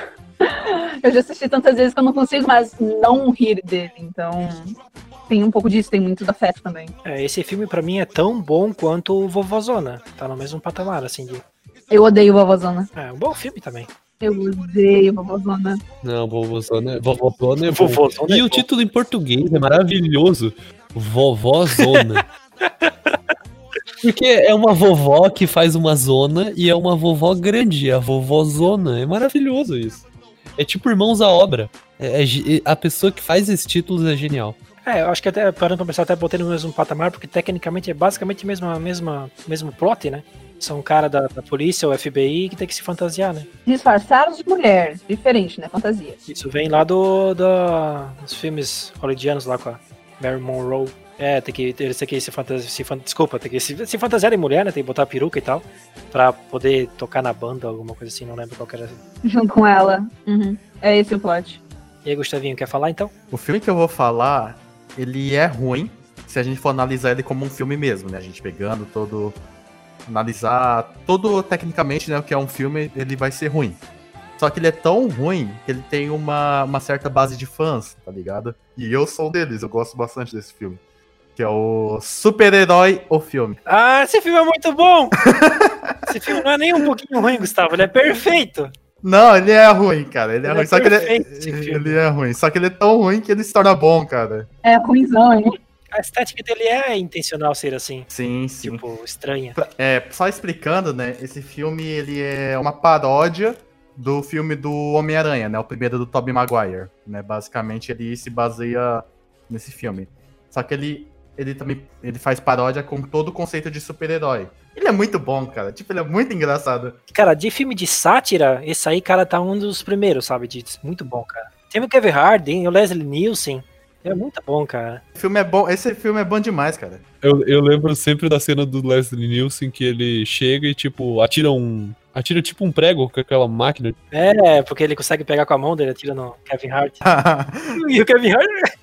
Eu já assisti tantas vezes que eu não consigo mais não rir dele. Então, tem um pouco disso, tem muito do afeto também. É, esse filme pra mim é tão bom quanto o Vovozona. Tá no mesmo patamar, assim. De... Eu odeio Vovozona. É um bom filme também. Eu odeio Vovozona. Não, Vovozona, Vovozona é bom. Vovozona E é o bom. título em português é maravilhoso. Vovózona. Porque é uma vovó que faz uma zona e é uma vovó grande, a vovózona. É maravilhoso isso. É tipo Irmãos à Obra. É- é a pessoa que faz esses títulos é genial. É, eu acho que até, parando pra pensar, até botei no mesmo patamar, porque tecnicamente é basicamente o mesmo, mesma, mesmo plot, né? São um cara da, da polícia, o FBI, que tem que se fantasiar, né? Disfarçados de mulher. Diferente, né? Fantasia. Isso vem lá do, da- dos filmes hollywoodianos lá com a Mary Monroe. É, tem que, eles têm que se fantasiar, se, desculpa, tem que se, se fantasiar de mulher, né? Tem que botar peruca e tal, pra poder tocar na banda, alguma coisa assim, não lembro qual que era. Junto com ela. Uhum. É esse o plot. E aí, Gustavinho, quer falar então? O filme que eu vou falar, ele é ruim se a gente for analisar ele como um filme mesmo, né? A gente pegando todo. Analisar todo tecnicamente, né? O que é um filme, ele vai ser ruim. Só que ele é tão ruim que ele tem uma, uma certa base de fãs, tá ligado? E eu sou um deles, eu gosto bastante desse filme. Que é o Super-Herói, o filme. Ah, esse filme é muito bom! esse filme não é nem um pouquinho ruim, Gustavo, ele é perfeito. Não, ele é ruim, cara. Ele é Ele ruim. é Só que ele, filme. ele é ruim. Só que ele é tão ruim que ele se torna bom, cara. É ruimzão, hein? A estética dele é intencional ser assim, Sim, sim. tipo, estranha. É, só explicando, né? Esse filme ele é uma paródia do filme do Homem-Aranha, né? O primeiro do Tobey Maguire, né? Basicamente ele se baseia nesse filme. Só que ele ele também ele faz paródia com todo o conceito de super-herói. Ele é muito bom, cara. Tipo, ele é muito engraçado. Cara, de filme de sátira, esse aí, cara, tá um dos primeiros, sabe? De, muito bom, cara. Tem o Kevin Harden, o Leslie Nielsen. É muito bom, cara. O filme é bom, esse filme é bom demais, cara. Eu, eu lembro sempre da cena do Leslie Nielsen que ele chega e, tipo, atira um. Atira tipo um prego com aquela máquina. É, porque ele consegue pegar com a mão dele, atira no Kevin Hart. E o Kevin Hart,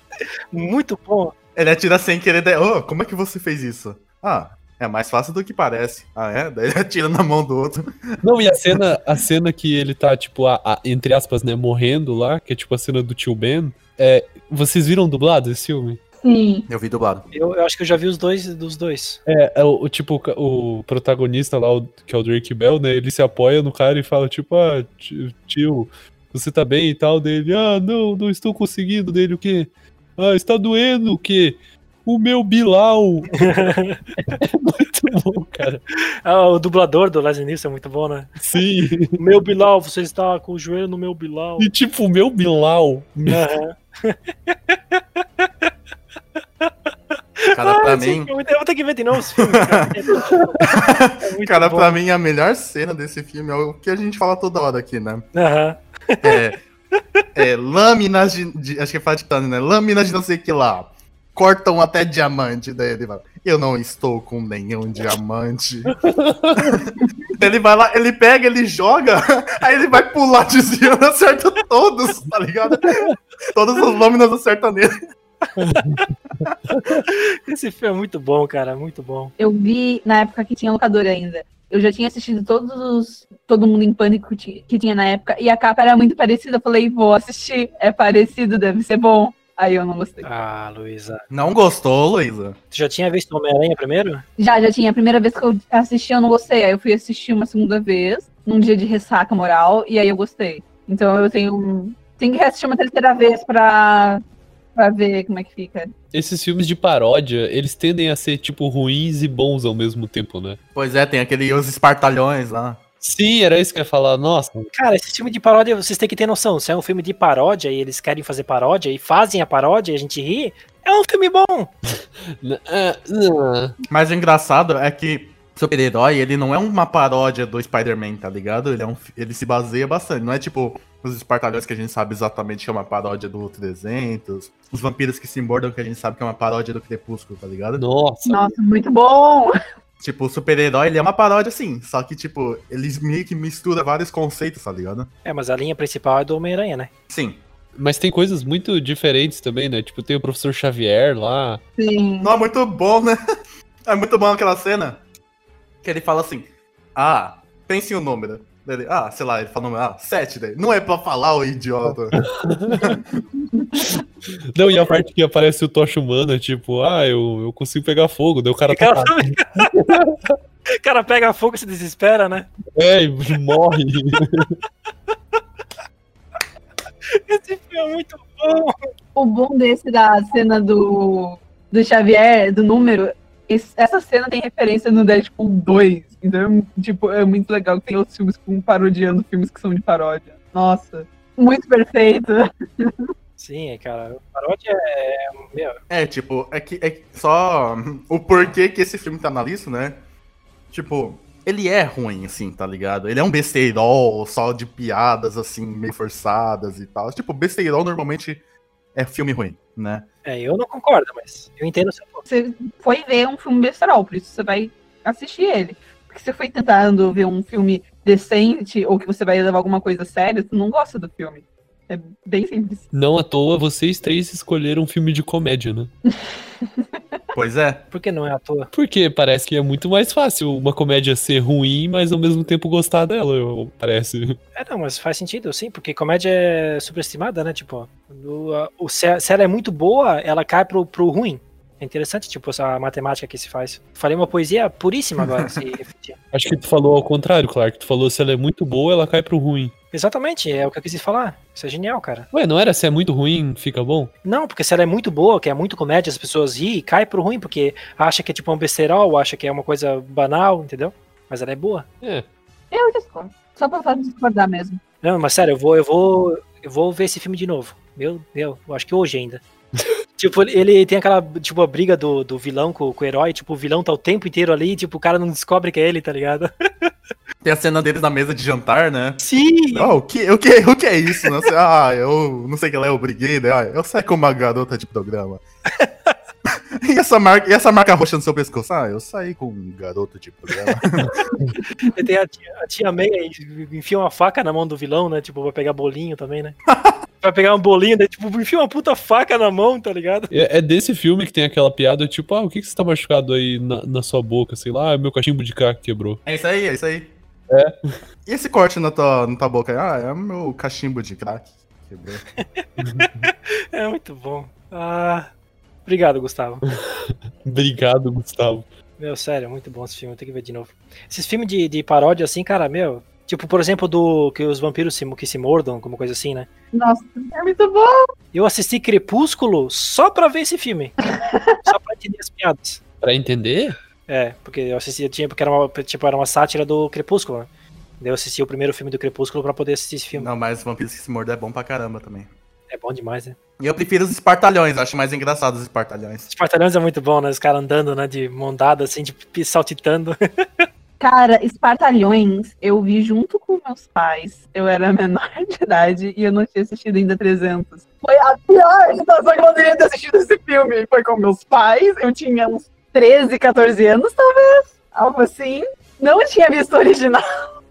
muito bom. Ele atira sem querer. daí, Ô, como é que você fez isso? Ah, é mais fácil do que parece. Ah, é? Daí ele atira na mão do outro. Não, e a cena, a cena que ele tá, tipo, a- a- entre aspas, né, morrendo lá, que é tipo a cena do tio Ben. É, vocês viram dublado esse filme? Sim. Eu vi dublado. Eu, eu acho que eu já vi os dois dos dois. É, é o, o tipo, o protagonista lá, o- que é o Drake Bell, né? Ele se apoia no cara e fala, tipo, ah, tio, tio, você tá bem e tal? Dele, ah, não, não estou conseguindo. Dele, o quê? Ah, está doendo o quê? O meu Bilal. é muito bom, cara. Ah, o dublador do Leslie Nielsen é muito bom, né? Sim. Meu Bilal, você está com o joelho no meu Bilal. E tipo, o meu Bilal. Aham. Cara, pra Esse mim. Eu vou ter que ver de novo esse filme, cara. É muito Cara, bom. pra mim, a melhor cena desse filme é o que a gente fala toda hora aqui, né? Aham. É, é lâminas de, de- Acho que é fala né? Lâminas de não sei o que lá. Cortam até diamante. Daí ele fala: Eu não estou com nenhum diamante. Ele vai lá, ele pega, ele joga, aí ele vai pular desviando, acerta todos, tá ligado? Todas as lâminas acertam nele. Esse filme é muito bom, cara, muito bom. Eu vi na época que tinha locadora ainda. Eu já tinha assistido todos os. Todo mundo em pânico que ti- que tinha na época. E a capa era muito parecida. Eu falei, vou assistir. É parecido, deve ser bom. Aí eu não gostei. Ah, Luísa. Não gostou, Luísa? Tu já tinha visto Homem-Aranha primeiro? Já, já tinha. A primeira vez que eu assisti, eu não gostei. Aí eu fui assistir uma segunda vez, num dia de ressaca moral, e aí eu gostei. Então eu tenho. Tenho que reassistir uma terceira vez pra, pra ver como é que fica. Esses filmes de paródia, eles tendem a ser, tipo, ruins e bons ao mesmo tempo, né? Pois é, tem aquele os espartalhões lá. Sim, era isso que eu ia falar. Nossa, Cara, esse filme de paródia, vocês têm que ter noção. Se é um filme de paródia e eles querem fazer paródia e fazem a paródia e a gente ri, é um filme bom. ah. Mas o engraçado é que super-herói, ele não é uma paródia do Spider-Man, tá ligado? Ele, é um, ele se baseia bastante. Não é tipo os espartalhões que a gente sabe exatamente que é uma paródia do 300. Os vampiros que se mordam que a gente sabe que é uma paródia do Crepúsculo, tá ligado? nossa. Nossa, muito bom! Tipo, o super-herói, ele é uma paródia sim. Só que, tipo, eles meio que misturam vários conceitos, tá ligado? É, mas a linha principal é do Homem-Aranha, né? Sim. Mas tem coisas muito diferentes também, né? Tipo, tem o professor Xavier lá. Sim. Não, é muito bom, né? É muito bom aquela cena que ele fala assim: Ah, pense em um número. Ele, ah, sei lá, ele fala o número, ah, sete daí. Não é pra falar, o idiota. Não, e a parte que aparece o Tocha Humana, tipo, ah, eu, eu consigo pegar fogo. Daí o cara O cara, tá. o cara pega fogo e se desespera, né? É, e morre. Esse filme é muito bom. O bom desse da cena do, do Xavier, do número, esse- essa cena tem referência no Deadpool 2. Então, tipo, é muito legal que tem outros filmes com parodiando filmes que são de paródia. Nossa, muito perfeito. Sim, cara, paródia é. Meu, É, tipo, é que, é que só o porquê que esse filme tá na lista, né? Tipo, ele é ruim, assim, tá ligado? Ele é um besteirol, só de piadas, assim, meio forçadas e tal. Tipo, besteirol normalmente é filme ruim, né? É, eu não concordo, mas eu entendo o seu ponto. Você foi ver um filme besterol, por isso você vai assistir ele. Porque você foi tentando ver um filme decente ou que você vai levar alguma coisa séria, você não gosta do filme. É bem simples. Não à toa, vocês três escolheram um filme de comédia, né? Pois é. Por que não é à toa? Porque parece que é muito mais fácil uma comédia ser ruim, mas ao mesmo tempo gostar dela, eu- parece. É, não, mas faz sentido, sim, porque comédia é superestimada, né? Tipo, o, a- se ela é muito boa, ela cai pro, pro ruim. É interessante, tipo, essa matemática que se faz. Falei uma poesia puríssima agora, se refletir. Acho que tu falou ao contrário, Clark. Tu falou se ela é muito boa, ela cai pro ruim. Exatamente, é o que eu quis falar. Isso é genial, cara. Ué, não era se é muito ruim, fica bom? Não, porque se ela é muito boa, que é muito comédia, as pessoas riem, cai pro ruim, porque acha que é tipo um besterol, acha que é uma coisa banal, entendeu? Mas ela é boa. É. Eu discordo. Só pra fazer discordar mesmo. Não, mas sério, eu vou, eu vou, eu vou ver esse filme de novo. Meu Deus, eu acho que hoje ainda. tipo, ele tem aquela, tipo, a briga do, do vilão com, com o herói, tipo, o vilão tá o tempo inteiro ali, tipo, o cara não descobre que é ele, tá ligado? Tem a cena deles na mesa de jantar, né? Sim! Oh, o, que, o, que, o que é isso? Né? Ah, eu não sei o que ela é, eu briguei, né? Ah, eu saí com uma garota de programa. e, essa marca, e essa marca roxa no seu pescoço? Ah, eu saí com um garoto de programa. Tem a tia, a tia May aí, enfia uma faca na mão do vilão, né? Tipo, vai pegar bolinho também, né? Vai pegar um bolinho, daí, tipo, enfia uma puta faca na mão, tá ligado? É é desse filme que tem aquela piada, tipo, ah, o que, que você tá machucado aí na, na sua boca? Sei lá, ah, meu cachimbo de crack quebrou. é isso aí, é isso aí. É. E esse corte na tua, na tua boca? Ah, é o meu cachimbo de crack. Quebrou. É muito bom. Ah, obrigado, Gustavo. Obrigado, Gustavo. Meu, sério, muito bom esse filme, tem que ver de novo. Esses filmes de, de paródia, assim, cara, meu. Tipo, por exemplo, do que os vampiros se, que se mordam, como coisa assim, né? Nossa, é muito bom. Eu assisti Crepúsculo só pra ver esse filme. só pra entender as piadas. Pra entender? É, porque eu assisti, eu tinha, porque era uma, tipo, era uma sátira do Crepúsculo, né? Daí eu assisti o primeiro filme do Crepúsculo pra poder assistir esse filme. Não, mas Vampiros que se mordem é bom pra caramba também. É bom demais, né? E eu prefiro os espartalhões, acho mais engraçado os espartalhões. Os Espartalhões é muito bom, né? Os caras andando, né? De mão dada, assim, tipo, saltitando. Cara, Espartalhões, eu vi junto com meus pais. Eu era menor de idade e eu não tinha assistido ainda 300. Foi a pior situação que eu poderia ter assistido esse filme. Foi com meus pais, eu tinha uns 13, 14 anos, talvez. Algo assim. Não tinha visto o original.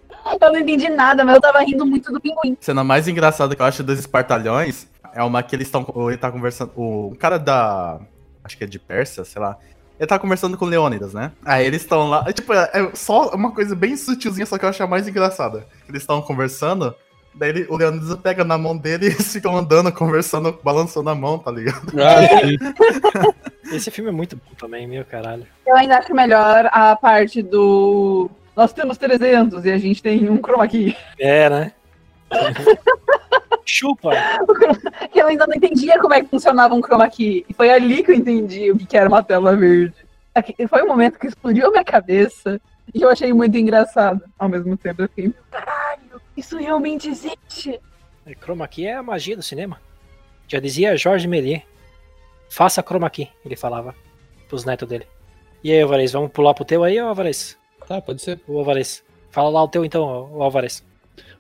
Eu não entendi nada, mas eu tava rindo muito do pinguim. cena mais engraçada que eu acho dos espartalhões é uma que eles estão. Ele tá conversando. O cara da. Acho que é de Pérsia, sei lá. Ele tá conversando com Leônidas, né? Aí eles estão lá. é, Tipo, é só uma coisa bem sutilzinha, só que eu acho a mais engraçada. Eles estão conversando. Daí ele- o Leônidas pega na mão dele e eles ficam andando, conversando, balançando a mão, tá ligado? Ah. Esse filme é muito bom também, meu caralho. Eu ainda acho melhor a parte do. Nós temos 300 e a gente tem um chroma key. É, né? Chupa! eu ainda não entendia como é que funcionava um chroma key. E foi ali que eu entendi o que era uma tela verde. Foi um momento que explodiu a minha cabeça e eu achei muito engraçado. Ao mesmo tempo eu fiquei, meu caralho, isso realmente existe. É, Chroma key é a magia do cinema. Já dizia Jorge Méliès. Faça chroma key, ele falava pros netos dele. E aí, Alvarez, vamos pular pro teu aí, Alvarez? Tá, pode ser. O Alvarez. Fala lá o teu então, o Alvarez.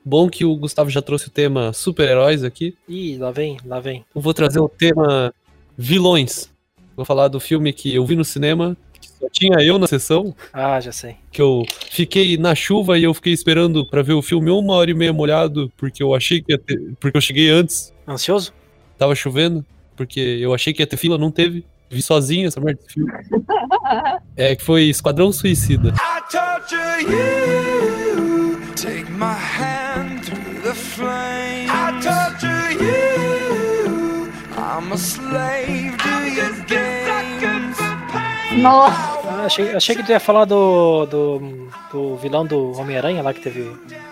Bom que o Gustavo já trouxe o tema super-heróis aqui. Ih, lá vem, lá vem. Eu vou trazer o tema vilões. Vou falar do filme que eu vi no cinema, que só tinha eu na sessão, Ah, já sei. que eu fiquei na chuva e eu fiquei esperando pra ver o filme uma hora e meia molhado, porque eu achei que ia ter, porque eu cheguei antes, Ansioso? tava chovendo, porque eu achei que ia ter fila, não teve. Vi sozinho essa merda de filme. É que foi Esquadrão Suicida. I. Take my hand through the flame. I torture you. I'm a slave to your games. Nossa, Ah, achei, achei que tu ia falar do, do, do vilão do Homem-Aranha lá que teve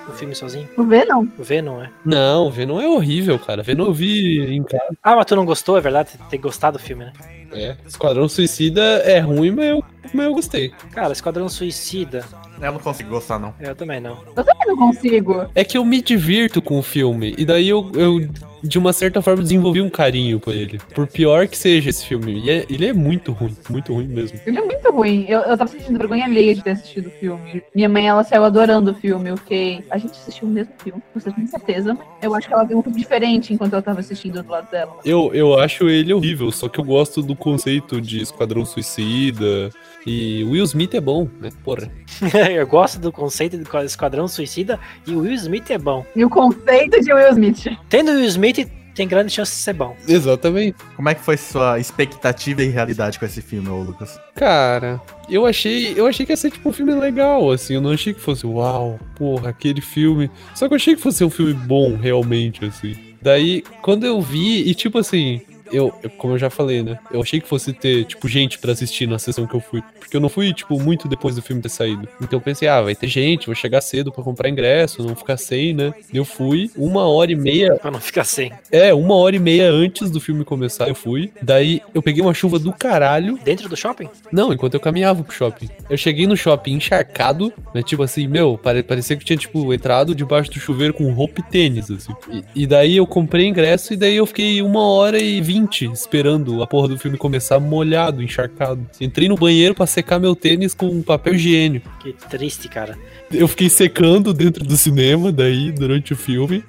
o filme sozinho. vê não. O Venom, é. Não, Venom é horrível, cara. Venom eu vi em casa. Ah, mas tu não gostou, é verdade? Tem gostado do filme, né? É. Esquadrão Suicida é ruim, mas eu, mas eu gostei. Cara, Esquadrão Suicida. Eu não consigo gostar, não. Eu também não. Eu também não consigo. É que eu me divirto com o filme. E daí eu, eu, de uma certa forma, desenvolvi um carinho por ele. Por pior que seja esse filme. E é- ele é muito ruim. Muito ruim mesmo. Ele é muito ruim. Eu, eu tava sentindo vergonha alheia de ter assistido o filme. Minha mãe, ela saiu adorando o filme. Eu fiquei. A gente assistiu o mesmo filme, você tem certeza. Eu acho que ela viu um filme diferente enquanto eu tava assistindo do lado dela. Eu, eu acho ele horrível, só que eu gosto do conceito de Esquadrão Suicida. E Will Smith é bom, né? Porra. eu gosto do conceito do Esquadrão Suicida e o Will Smith é bom. E o conceito de Will Smith. Tendo Will Smith promete, tem grande chance de ser bom. Exatamente. Como é que foi sua expectativa e realidade com esse filme, ô Lucas? Cara, eu achei, eu achei que ia ser tipo um filme legal, assim, eu não achei que fosse uau, porra, aquele filme. Só que eu achei que fosse um filme bom, realmente, assim. Daí, quando eu vi, e tipo assim, eu, eu- como eu já falei, né? Eu achei que fosse ter, tipo, gente pra assistir na sessão que eu fui. Porque eu não fui, tipo, muito depois do filme ter saído. Então eu pensei, ah, vai ter gente, vou chegar cedo pra comprar ingresso, não ficar sem, né? Eu fui, uma hora e meia Pra não ficar sem. é, uma hora e meia antes do filme começar, eu fui. Daí eu peguei uma chuva do caralho. Dentro do shopping? Não, enquanto eu caminhava pro shopping. Eu cheguei no shopping encharcado, né? Tipo assim, meu, pare- parecia que tinha, tipo, entrado debaixo do chuveiro com roupa e tênis, assim. E, e daí eu comprei ingresso e daí eu fiquei uma hora e vinte esperando a porra do filme começar molhado, encharcado. Entrei no banheiro pra secar meu tênis com papel higiênico. Que triste, cara. Eu fiquei secando dentro do cinema, daí, durante o filme.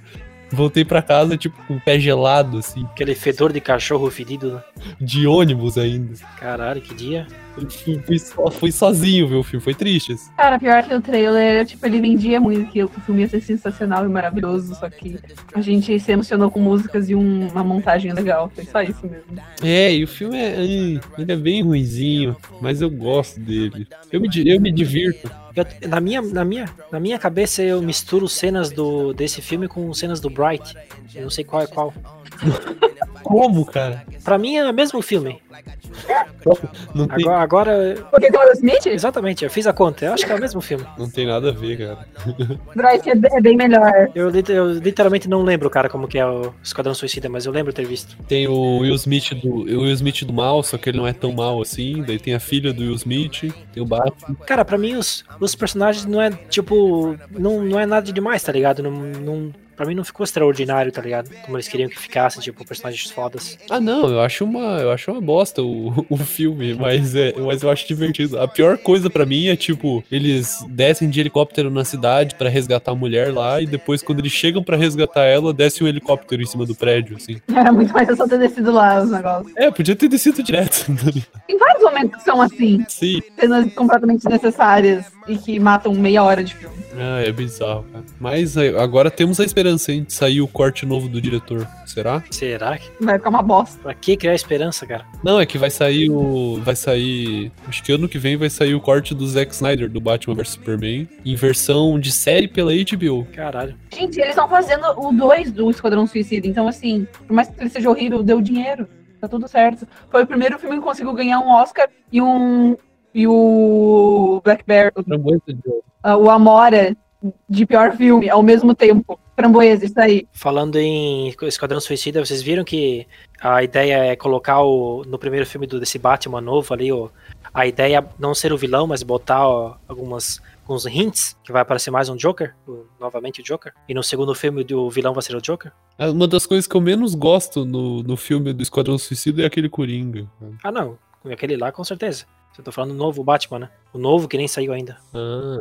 Voltei pra casa, tipo, com o pé gelado, assim, Aquele fedor de cachorro fedido. né? de ônibus ainda. Caralho, que dia. Fui, fui so- fui sozinho ver o filme, foi triste. assim. Cara, pior que o trailer, tipo, ele vendia muito que o filme ia ser sensacional e maravilhoso, só que a gente se emocionou com músicas e um- uma montagem legal. Foi só isso mesmo. É, e o filme é, ele é bem ruinzinho, mas eu gosto dele. Eu me, eu me divirto. Eu- na, minha, na, minha, na minha cabeça eu misturo cenas do, desse filme com cenas do Bright. Eu não sei qual é qual. Como, cara? Pra mim é o mesmo filme. Não tem, Agora, agora Porque Smith, exatamente, eu fiz a conta. Eu acho que é o mesmo filme. não tem nada a ver, cara. Bryce é be- bem melhor. Eu, eu literalmente não lembro, cara, como que é o Esquadrão Suicida, mas eu lembro ter visto. Tem o Will Smith do, o Will Smith do mal, só que ele não é tão mal assim. Daí tem a filha do Will Smith, tem o Batman. Cara, pra mim os, os personagens não é, tipo, não, não é nada de demais, tá ligado? Não, não, pra mim não ficou extraordinário, tá ligado? Como eles queriam que ficasse, tipo, personagens fodas. Ah, não, eu acho uma, eu acho uma bosta o, o filme, mas, é, mas eu acho divertido. A pior coisa pra mim é, tipo, eles descem de helicóptero na cidade pra resgatar a mulher lá e depois, quando eles chegam pra resgatar ela, desce um helicóptero em cima do prédio, assim. Era muito mais eu só ter descido lá os negócios. É, podia ter descido direto. Tem vários momentos que são assim, Sim. cenas completamente desnecessárias e que matam meia hora de filme. Ah, é bizarro, cara. Mas é, agora temos a esperança, hein, de sair o corte novo do diretor. Será? Será que? Vai ficar uma bosta. Pra que criar esperança, cara? Não, é que vai sair o. Vai sair. Acho que ano que vem vai sair o corte do Zack Snyder do Batman vs Superman. Em versão de série pela HBO. Caralho. Gente, eles estão fazendo o 2 do Esquadrão Suicida, então assim, por mais que ele seja horrível, deu dinheiro. Tá tudo certo. Foi o primeiro filme que conseguiu ganhar um Oscar e um. E o Black Bear, o, ah, o Amora de pior filme ao mesmo tempo. Framboesa, isso aí. Falando em Esquadrão Suicida, vocês viram que a ideia é colocar o, no primeiro filme do, desse Batman novo ali, o, a ideia é não ser o vilão, mas botar ó, algumas, alguns hints que vai aparecer mais um Joker, o- novamente o Joker. E no segundo filme o vilão vai ser o Joker. Ah, Uma das coisas que eu menos gosto no, no filme do Esquadrão Suicida é aquele Coringa. Ah, não. Aquele lá, com certeza. Eu tô falando do novo Batman, né? O novo que nem saiu ainda. Ah,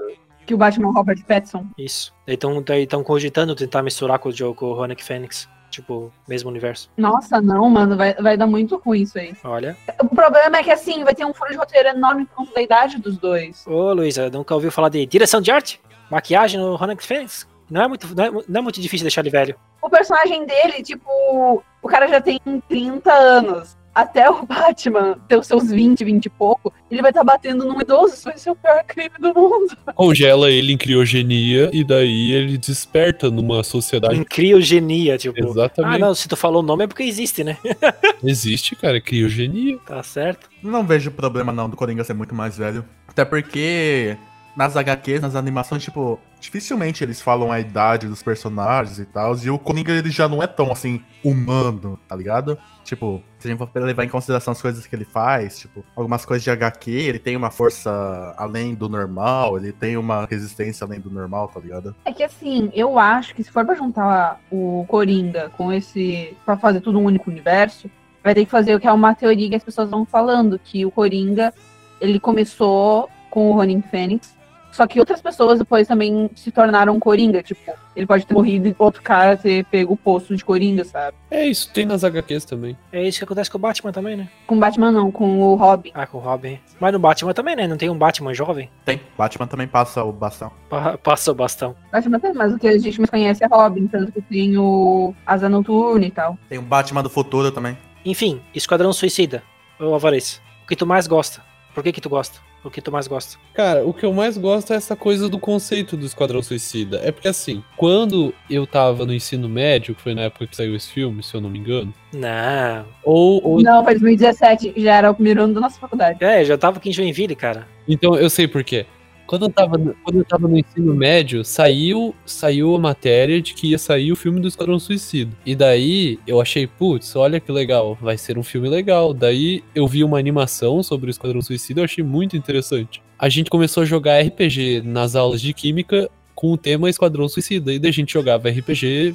Que o Batman Robert Pattinson. Isso. Então estão cogitando tentar misturar com o jogo com o Ronick Fênix. Tipo, mesmo universo. Nossa, não, mano, vai, vai dar muito ruim isso aí. Olha. O problema é que assim, vai ter um furo de roteiro enorme por conta da idade dos dois. Ô, Luísa, nunca ouviu falar de direção de arte? Maquiagem no Ronick Fênix? Não é, muito, não, é, não é muito difícil deixar ele velho. O personagem dele, tipo, o cara já tem 30 anos. Até o Batman ter os seus 20, 20 e pouco, ele vai estar batendo num idoso. Isso vai ser o pior crime do mundo. congela ele em criogenia e daí ele desperta numa sociedade. Em criogenia, tipo. Exatamente. Ah, não, se tu falou o nome é porque existe, né? Existe, cara, criogenia. Tá certo. Não vejo problema não do Coringa ser muito mais velho. Até porque nas HQs, nas animações, tipo, dificilmente eles falam a idade dos personagens e tal. E o Coringa ele já não é tão assim humano, tá ligado? Tipo, se a gente for levar em consideração as coisas que ele faz, tipo, algumas coisas de HQ, ele tem uma força além do normal, ele tem uma resistência além do normal, tá ligado? É que assim, eu acho que se for pra juntar o Coringa com esse. pra fazer tudo um único universo, vai ter que fazer o que é uma teoria que as pessoas vão falando, que o Coringa ele começou com o Ronin Fênix Só que outras pessoas depois também se tornaram Coringa. Tipo, ele pode ter morrido e outro cara ter pego o posto de Coringa, sabe? É isso, tem nas HQs também. É isso que acontece com o Batman também, né? Com o Batman não, com o Robin. Ah, com o Robin. Mas no Batman também, né? Não tem um Batman jovem? Tem. Batman também passa o bastão. Pa- Passa o bastão. Batman tem, mas o que a gente mais conhece é Robin, tanto que tem o Asa Noturna e tal. Tem o Batman do futuro também. Enfim, Esquadrão Suicida. Ô, Alvarez, o que tu mais gosta? Por que que tu gosta? O que tu mais gosta? Cara, o que eu mais gosto é essa coisa do conceito do Esquadrão Suicida. É porque assim, quando eu tava no ensino médio, que foi na época que saiu esse filme, se eu não me engano, Não. ou, ou Não, foi 2017, já era o primeiro ano da nossa faculdade. É, já tava aqui em Joinville, cara. Então eu sei por quê. Quando eu tava, quando eu tava no ensino médio, saiu, saiu a matéria de que ia sair o filme do Esquadrão Suicida. E daí eu achei, putz, olha que legal, vai ser um filme legal. Daí eu vi uma animação sobre o Esquadrão Suicida eu achei muito interessante. A gente começou a jogar RPG nas aulas de química com o tema Esquadrão Suicida. E daí a gente jogava RPG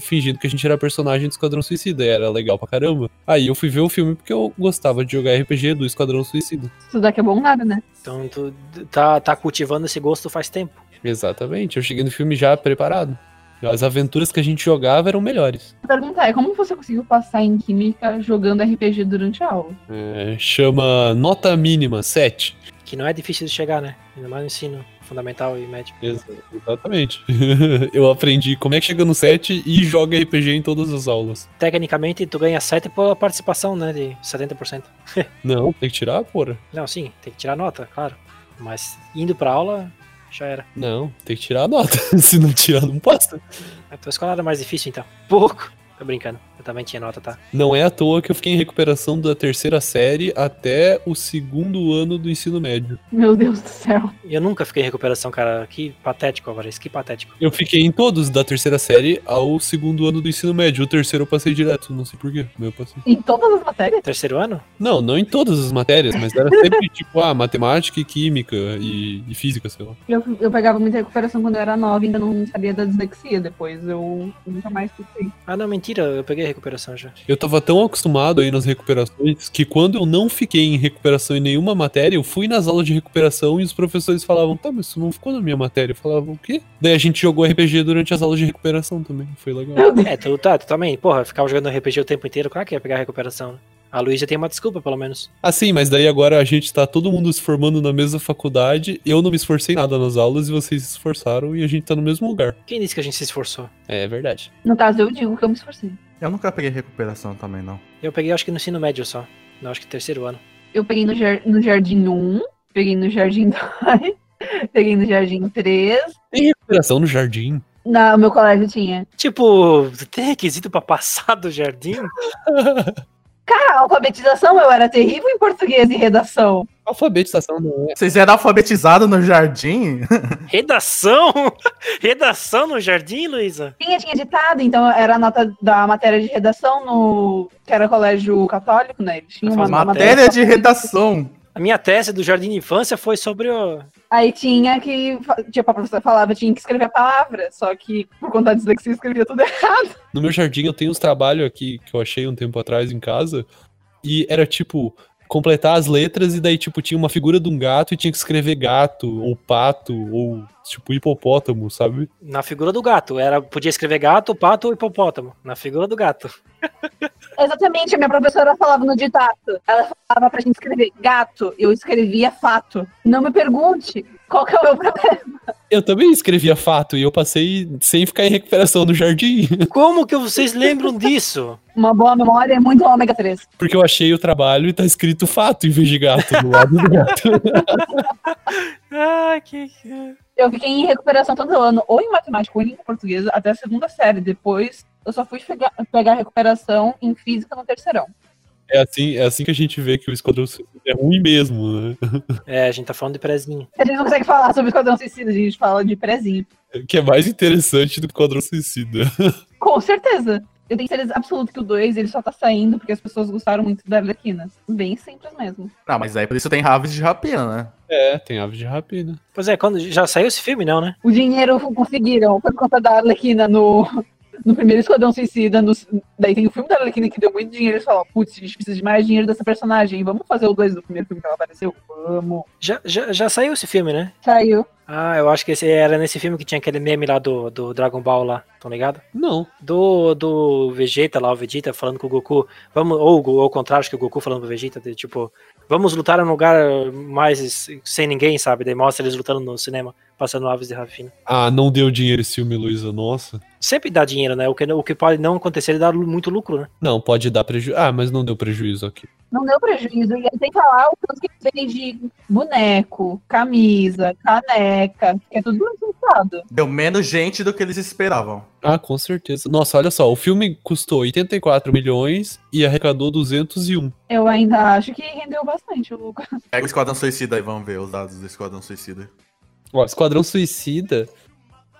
fingindo que a gente era personagem do Esquadrão Suicida. E era legal pra caramba. Aí eu fui ver o filme porque eu gostava de jogar RPG do Esquadrão Suicida. Isso daqui é bom nada, né? Então tu tá, tá cultivando esse gosto faz tempo. Exatamente, eu cheguei no filme já preparado. As aventuras que a gente jogava eram melhores. A pergunta é, como você conseguiu passar em Química jogando RPG durante a aula? É, chama Nota Mínima 7. Que não é difícil de chegar, né? Ainda mais no ensino fundamental e médio. Ex- exatamente. eu aprendi como é que chega no 7 e joga RPG em todas as aulas. Tecnicamente, tu ganha 7 pela participação, né? De 70%. Não, tem que tirar, porra. Não, sim, tem que tirar nota, claro. Mas indo pra aula, já era. Não, tem que tirar a nota. Se não tirar, não passa. A tua escola era mais difícil, então. Pouco. Tô brincando. Eu também tinha nota, tá? Não é à toa que eu fiquei em recuperação da terceira série até o segundo ano do ensino médio. Meu Deus do céu. Eu nunca fiquei em recuperação, cara. Que patético, Alvarez. Que patético. Eu fiquei em todos, da terceira série ao segundo ano do ensino médio. O terceiro eu passei direto, não sei porquê. Mas eu passei. Em todas as matérias? Terceiro ano? Não, não em todas as matérias, mas era sempre tipo, ah, matemática e química e, e física, sei lá. Eu, eu pegava muita recuperação quando eu era nova e ainda não sabia da dislexia. Depois eu nunca mais fui. Ah, não, mentira. Eu peguei recuperação já. Eu tava tão acostumado aí nas recuperações que quando eu não fiquei em recuperação em nenhuma matéria, eu fui nas aulas de recuperação e os professores falavam, tá, mas isso não ficou na minha matéria. Eu falava, o quê? Daí a gente jogou RPG durante as aulas de recuperação também, foi legal. É, tu, tá, tu também. Porra, ficava jogando RPG o tempo inteiro. Claro que ia pegar recuperação, né? A Luísa tem uma desculpa, pelo menos. Ah, sim, mas daí agora a gente tá todo mundo se formando na mesma faculdade, eu não me esforcei nada nas aulas e vocês se esforçaram e a gente tá no mesmo lugar. Quem disse que a gente se esforçou? É verdade. No caso, eu digo que eu me esforcei. Eu nunca peguei recuperação também, não. Eu peguei, acho que no ensino médio só. Não, acho que terceiro ano. Eu peguei no, jar- no Jardim 1, peguei no Jardim 2, peguei no Jardim 3. Tem recuperação no jardim? Na, o meu colégio tinha. Tipo, tem requisito pra passar do jardim? Cara, alfabetização eu era terrível em português e redação. Alfabetização não é. Vocês eram alfabetizados no jardim? Redação? Redação no jardim, Luísa? Tinha, tinha ditado, então era a nota da matéria de redação no. que era colégio católico, né? Eles tinham uma matéria. Matéria de redação. A minha tese do jardim de infância foi sobre o. Aí tinha que. Tipo, a professora falava, tinha que escrever a palavra. Só que por conta da dislexia escrevia tudo errado. No meu jardim eu tenho uns trabalhos aqui que eu achei um tempo atrás em casa. E era tipo, completar as letras e daí, tipo, tinha uma figura de um gato e tinha que escrever gato, ou pato, ou tipo hipopótamo, sabe? Na figura do gato. Era, podia escrever gato, pato ou hipopótamo. Na figura do gato. Exatamente, a minha professora falava no ditado. Ela falava pra gente escrever gato, eu escrevia fato. Não me pergunte qual que é o meu problema. Eu também escrevia fato e eu passei sem ficar em recuperação no jardim. Como que vocês lembram disso? Uma boa memória é muito ômega 3. Porque eu achei o trabalho e tá escrito fato em vez de gato do lado do gato. Ah, que. Eu fiquei em recuperação todo ano, ou em matemática ou em língua portuguesa, até a segunda série. Depois, eu só fui pegar, pegar recuperação em física no terceirão. É assim, é assim que a gente vê que o Esquadrão Suicida é ruim mesmo, né? É, a gente tá falando de prezinho. A gente não consegue falar sobre o Esquadrão Suicida, a gente fala de prezinho. Que é mais interessante do que o Esquadrão Suicida. Com certeza. Eu tenho certeza absoluta que o 2 ele só tá saindo porque as pessoas gostaram muito da Arlequina. Bem simples mesmo. Não, mas aí por isso tem Raves de Rapina, né? É, tem aves de rapina. Pois é, quando já saiu esse filme, não, né? O dinheiro conseguiram por conta da Arlequina no, No primeiro Esquadrão Suicida, no- daí tem o filme da Arlequina que deu muito dinheiro. Eles falam, putz, a gente precisa de mais dinheiro dessa personagem. Vamos fazer o 2 do primeiro filme que ela apareceu? Vamos. Já, já, já saiu esse filme, né? Saiu. Ah, eu acho que esse era nesse filme que tinha aquele meme lá do, do Dragon Ball lá, tão ligado? Não. Do, do Vegeta lá, o Vegeta falando com o Goku. Vamos, ou ou ao contrário, acho que o Goku falando pro Vegeta, de, tipo, vamos lutar num lugar mais sem ninguém, sabe? Daí mostra eles lutando no cinema, passando aves de rapina. Ah, não deu dinheiro esse filme, Luísa. Nossa. Sempre dá dinheiro, né? O que, o que pode não acontecer é dar muito lucro, né? Não, pode dar prejuízo. Ah, mas não deu prejuízo aqui. Não deu prejuízo. E aí tem que falar o tanto que vende boneco, camisa, caneca, que é tudo licenciado. Deu menos gente do que eles esperavam. Ah, com certeza. Nossa, olha só. O filme custou 84 milhões e arrecadou 201. Eu ainda acho que rendeu bastante o Lucas. Pega o Esquadrão Suicida aí, vamos ver os dados do Esquadrão Suicida. Ó, Esquadrão Suicida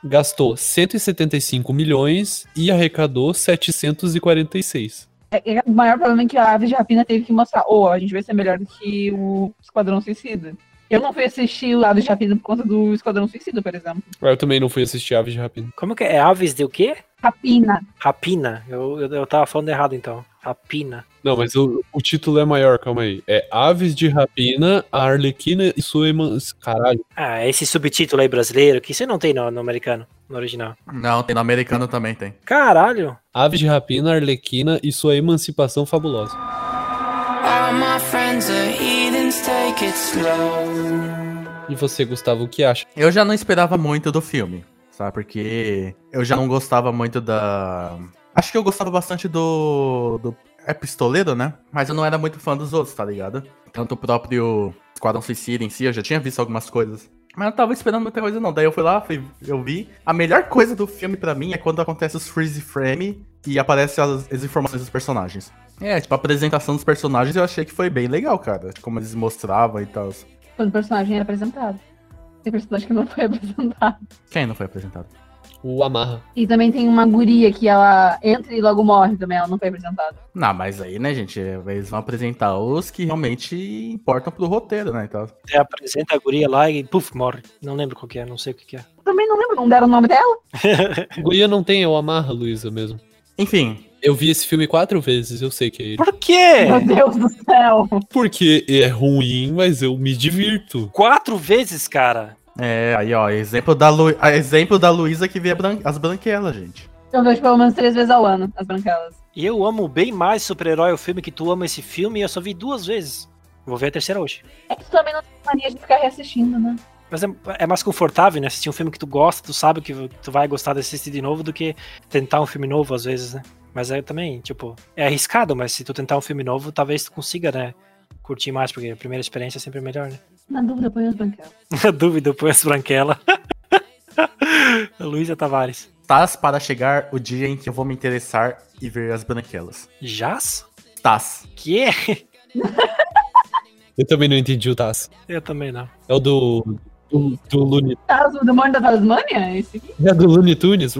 gastou 175 milhões e arrecadou 746. É, é, o maior problema é que a Aves de Rapina teve que mostrar, ô, a gente vai ser melhor do que o Esquadrão Suicida. Eu não fui assistir o Aves de Rapina por conta do Esquadrão Suicida, por exemplo. Ah, Eu também não fui assistir Aves de Rapina. Como que é? É Aves de o quê? Rapina. Rapina. Eu, eu, eu tava falando errado então. Rapina. Não, mas o, o título é maior, calma aí. É Aves de Rapina, a Arlequina e sua irmã. Caralho. Ah, esse subtítulo aí brasileiro, que você não tem no, no americano, no original. Não, tem no americano também, tem. Caralho! Aves de Rapina, Arlequina e sua emancipação fabulosa. E você, Gustavo, o que acha? Eu já não esperava muito do filme, sabe? Porque eu já não gostava muito da. Acho que eu gostava bastante do. do é pistoleiro, né? Mas eu não era muito fã dos outros, tá ligado? Tanto o próprio Esquadrão Suicida em si, eu já tinha visto algumas coisas. Mas eu não tava esperando muita coisa, não. Daí eu fui lá, fui, eu vi. A melhor coisa do filme pra mim é quando acontece os freeze frame e aparecem as, as informações dos personagens. É, tipo, a apresentação dos personagens eu achei que foi bem legal, cara. Como eles mostravam e tal. Quando o personagem é apresentado. Tem personagem que não foi apresentado. Quem não foi apresentado? O Amarra. E também tem uma guria que ela entra e logo morre também, ela não foi apresentada. Não, mas aí, né, gente, eles vão apresentar os que realmente importam pro roteiro, né, e tal. Você apresenta a guria lá e puf, morre. Não lembro qual que é, não sei o que, que é. Também não lembro, não deram o nome dela? Guria não tem, é o Amarra, Luísa mesmo. Enfim, Eu vi esse filme quatro vezes, eu sei que é ele. Por quê? Meu Deus do céu. Porque é ruim, mas eu me divirto. Quatro vezes, cara. é, aí, ó, exemplo da, Lu... a exemplo da Luísa que vê bran- as branquelas, gente. Eu vejo pelo menos três vezes ao ano, as branquelas. E eu amo bem mais super-herói o filme que tu ama esse filme e eu só vi duas vezes. Vou ver a terceira hoje. É que tu também não tem mania de ficar reassistindo, né? Mas é, é mais confortável, né? Assistir um filme que tu gosta, tu sabe que tu vai gostar de assistir de novo do que tentar um filme novo, às vezes, né? Mas é também, tipo, é arriscado, mas se tu tentar um filme novo, talvez tu consiga, né? Curtir mais, porque a primeira experiência é sempre melhor, né? Na dúvida, põe as branquelas. Na dúvida, põe as branquela. a Luísa Tavares. Estás para chegar o dia em que eu vou me interessar e ver as branquelas. Jazz? Estás. Que? Eu também não entendi o Tasso. Eu também não. É o do. Do, do Looney, Caso do Demônio da Tasmânia? Esse aqui? é do Looney Tunes.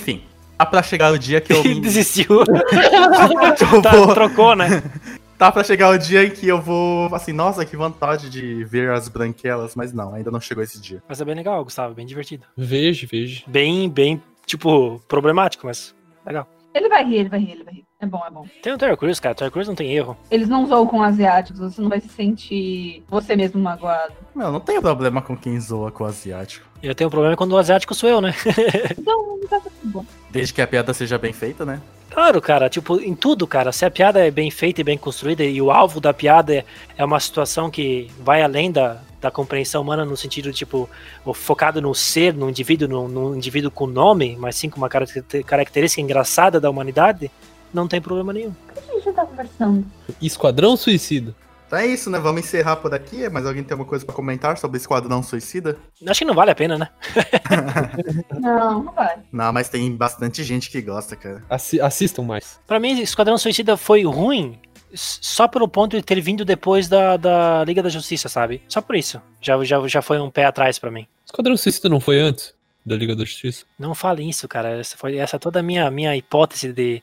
Enfim, tá pra chegar o dia que eu desistiu. que eu Tá, vou... trocou, né? Tá pra chegar o dia em que eu vou... Assim, nossa, que vontade de ver as branquelas. Mas não, ainda não chegou esse dia. Mas é bem legal, Gustavo, bem divertido. Veja, veja. Bem, bem, tipo, problemático, mas legal. Ele vai rir, ele vai rir, ele vai rir. É bom, é bom. Tem o Terry Crews, cara. Terry Crews não tem erro. Eles não zoam com asiáticos, você não vai se sentir você mesmo magoado. Meu, não tenho problema com quem zoa com o asiático. Eu tenho um problema quando o asiático sou eu, né? Então, não tá tudo bom. Desde que a piada seja bem feita, né? Claro, cara, tipo, em tudo, cara. Se a piada é bem feita e bem construída e o alvo da piada é, uma situação que vai além da, da compreensão humana no sentido, tipo, focado no ser, no indivíduo, no, no indivíduo com nome, mas sim com uma caracter- característica engraçada da humanidade, não tem problema nenhum. O que a gente tá conversando? Esquadrão Suicida. Então é isso, né? Vamos encerrar por aqui. Mas alguém tem alguma coisa pra comentar sobre Esquadrão Suicida? Acho que não vale a pena, né? Não, não vai. Não, mas tem bastante gente que gosta, cara. Assi- assistam mais. Pra mim, Esquadrão Suicida foi ruim só pelo ponto de ter vindo depois da, da Liga da Justiça, sabe? Só por isso. Já, já, já foi um pé atrás pra mim. Esquadrão Suicida não foi antes da Liga da Justiça? Não fale isso, cara. Essa foi essa é toda a minha, minha hipótese de,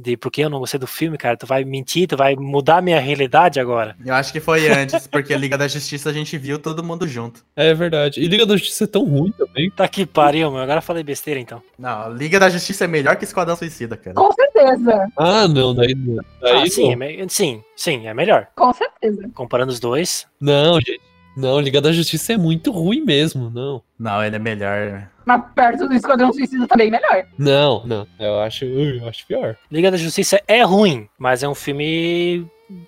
de porque eu não gostei do filme, cara. Tu vai mentir, tu vai mudar a minha realidade agora. Eu acho que foi antes, porque a Liga da Justiça a gente viu todo mundo junto. É verdade. E Liga da Justiça é tão ruim também. Tá que pariu, meu. Agora falei besteira então. Não, a Liga da Justiça é melhor que Esquadrão Suicida, cara. Com certeza. Ah, não, daí. daí Ah, sim, é sim, sim, é melhor. Com certeza. Comparando os dois. Não, gente. Não, Liga da Justiça é muito ruim mesmo, não. Não, ele é melhor. Mas perto do Esquadrão Suicida tá bem melhor. Não, não. Eu acho, eu acho pior. Liga da Justiça é ruim, mas é um filme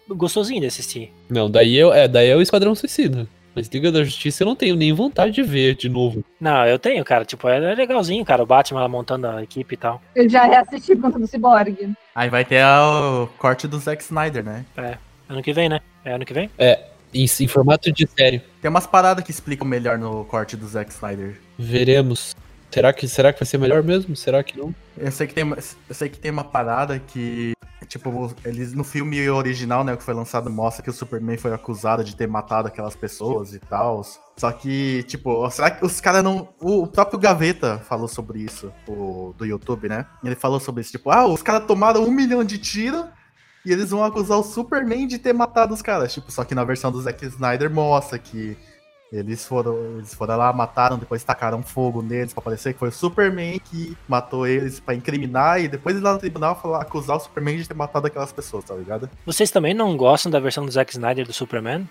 gostosinho de assistir. Não, daí eu, é, daí é o Esquadrão Suicida. Mas Liga da Justiça eu não tenho nem vontade de ver de novo. Não, eu tenho, cara. Tipo, é legalzinho, cara. O Batman lá montando a equipe e tal. Eu já reassisti por conta do Cyborg. Aí vai ter o corte do Zack Snyder, né? Ano que vem, né? É ano que vem? Em, em formato de série. Tem umas paradas que explicam melhor no corte do Zack Snyder. Veremos. Será que, será que vai ser melhor mesmo? Será que não? Eu sei que tem, uma- eu sei que tem uma parada que, tipo, eles no filme original, né, que foi lançado, mostra que o Superman foi acusado de ter matado aquelas pessoas e tal. Só que, tipo, será que os caras não. O próprio Gaveta falou sobre isso, o, do YouTube, né? Ele falou sobre isso, tipo, ah, os caras tomaram um milhão de tiros e eles vão acusar o Superman de ter matado os caras. Tipo, só que na versão do Zack Snyder mostra que eles foram, eles foram lá, mataram, depois tacaram fogo neles pra parecer que foi o Superman que matou eles pra incriminar e depois ir lá no tribunal falar, acusar o Superman de ter matado aquelas pessoas, tá ligado? Vocês também não gostam da versão do Zack Snyder do Superman?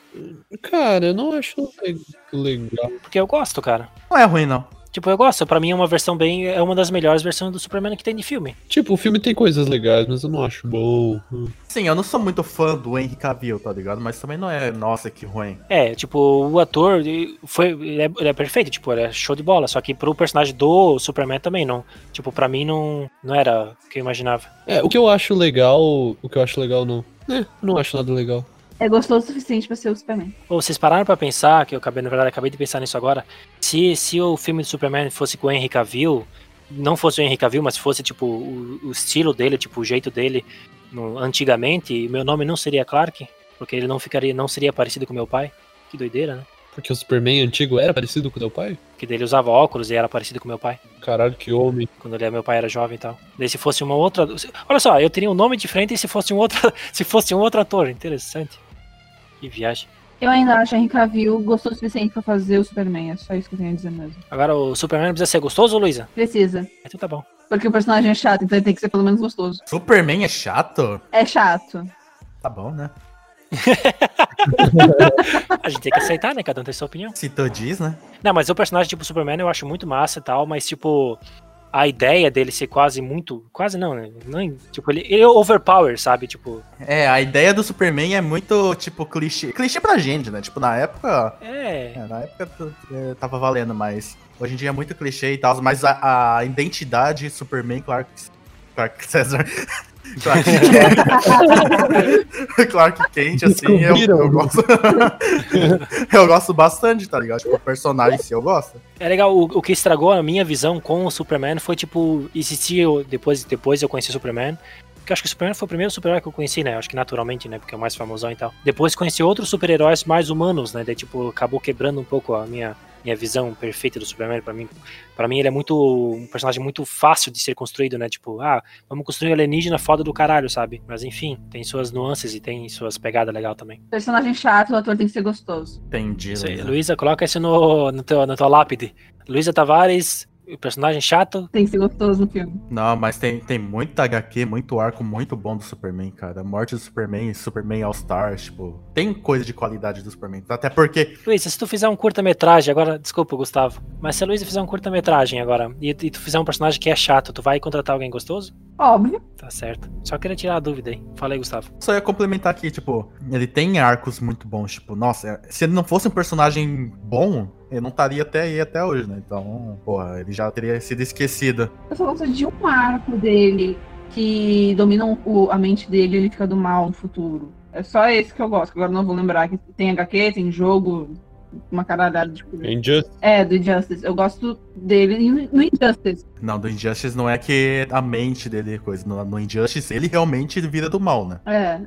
Cara, eu não acho le- legal. Porque eu gosto, cara. Não é ruim, não. Tipo, eu gosto. Pra mim é uma versão bem. É uma das melhores versões do Superman que tem de filme. Tipo, o filme tem coisas legais, mas eu não acho bom. Sim, eu não sou muito fã do Henry Cavill, tá ligado? Mas também não é, nossa, que ruim. É, tipo, o ator ele foi. Ele é, ele é perfeito, tipo, ele é show de bola. Só que pro personagem do Superman também não. Tipo, pra mim não, não era o que eu imaginava. É, o que eu acho legal. O que eu acho legal não. É, não acho nada legal. É gostoso o suficiente pra ser o Superman. Ou vocês pararam pra pensar, que eu acabei, na verdade, acabei de pensar nisso agora. Se, se o filme do Superman fosse com o Henry Cavill, não fosse o Henry Cavill, mas fosse, tipo, o, o estilo dele, tipo, o jeito dele no- antigamente, meu nome não seria Clark, porque ele não ficaria, não seria parecido com meu pai. Que doideira, né? Porque o Superman antigo era parecido com o teu pai? Que dele usava óculos e era parecido com meu pai, Caralho, que homem. quando ele, meu pai era jovem e tal. Daí se fosse uma outra. Olha só, eu teria um nome diferente se fosse um outro, se fosse um outro ator. Interessante. Que viagem. Eu ainda acho Henry Cavill gostoso o suficiente pra fazer o Superman. É só isso que eu tenho a dizer mesmo. Agora o Superman precisa ser gostoso, Luísa? Precisa. Então tá bom. Porque o personagem é chato, então ele tem que ser pelo menos gostoso. Superman é chato? É chato. Tá bom, né? A gente tem que aceitar, né? Cada um tem sua opinião. Se tu diz, né? Não, mas o personagem tipo Superman eu acho muito massa e tal, mas tipo. A ideia dele ser quase muito. Quase não, né? Não, tipo, ele, ele é overpower, sabe? Tipo. É, a ideia do Superman é muito, tipo, clichê. Clichê pra gente, né? Tipo, na época. É. É, na época é, tava valendo, mas hoje em dia é muito clichê e tal. Mas a, a identidade Superman, Clark, Clark César. Clark Kent, Clark Kent, assim, eu, eu gosto. eu gosto bastante, tá ligado? Tipo, o personagem em si eu gosto. É legal, o, o que estragou a minha visão com o Superman foi, tipo, existir. Depois, depois eu conheci o Superman. Porque eu acho que o Superman foi o primeiro super-herói que eu conheci, né? Acho que naturalmente, né? Porque é o mais famosão e tal. Depois conheci outros super-heróis mais humanos, né? Daí, tipo, acabou quebrando um pouco a minha, minha visão perfeita do Superman. Pra mim, pra mim, ele é muito. um personagem muito fácil de ser construído, né? Tipo, ah, vamos construir um alienígena foda do caralho, sabe? Mas enfim, tem suas nuances e tem suas pegadas legais também. Personagem chato, o ator tem que ser gostoso. Entendi. Luísa, coloca isso no, no teu, na tua lápide. Luísa Tavares, personagem chato. Tem que ser gostoso no filme. Não, mas tem, tem muito HQ, muito arco muito bom do Superman, cara. A morte do Superman, Superman All-Star, tipo, tem coisa de qualidade do Superman. Até porque Luísa, se tu fizer um curta-metragem agora, desculpa, Gustavo, mas se a Luísa fizer um curta-metragem agora e, e tu fizer um personagem que é chato, tu vai contratar alguém gostoso? Óbvio. Tá certo. Só queria tirar a dúvida aí. Fala aí, Gustavo. Só ia complementar aqui, tipo, ele tem arcos muito bons, tipo, nossa, se ele não fosse um personagem bom, ele não estaria até aí até hoje, né? Então, porra, ele já teria sido esquecido. Eu só gosto de um arco dele que domina o- a mente dele e ele fica do mal no futuro. É só esse que eu gosto, agora não vou lembrar. Tem HQ, tem jogo, uma caralhada de coisa. Injustice. É, do Injustice. Eu gosto dele no Injustice. Não, do Injustice não é que a mente dele é coisa. No, no Injustice, ele realmente vira do mal, né? É,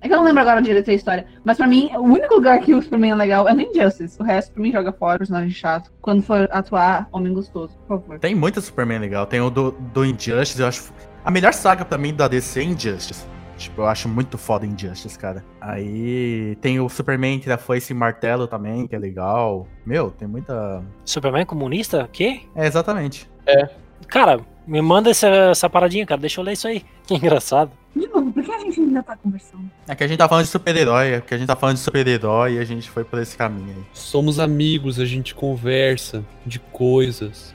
é que eu não lembro agora direito a história. Mas pra mim, o único lugar que o Superman é legal é no Injustice. O resto, pra mim, joga fora, personagem chato. Quando for atuar, homem gostoso, por favor. Tem muito Superman legal. Tem o do, do Injustice, eu acho. A melhor saga pra mim da DC é Injustice. Tipo, eu acho muito foda Injustice, cara. Aí tem o Superman que já foi esse martelo também, que é legal. Meu, tem muita. Superman comunista? Quê? É, exatamente. Cara, me manda essa, essa paradinha, cara. Deixa eu ler isso aí. Que engraçado. De novo, por que a gente ainda tá conversando? É que a gente tá falando de super-herói, é que a gente tá falando de super-herói e a gente foi por esse caminho aí. Somos amigos, a gente conversa de coisas.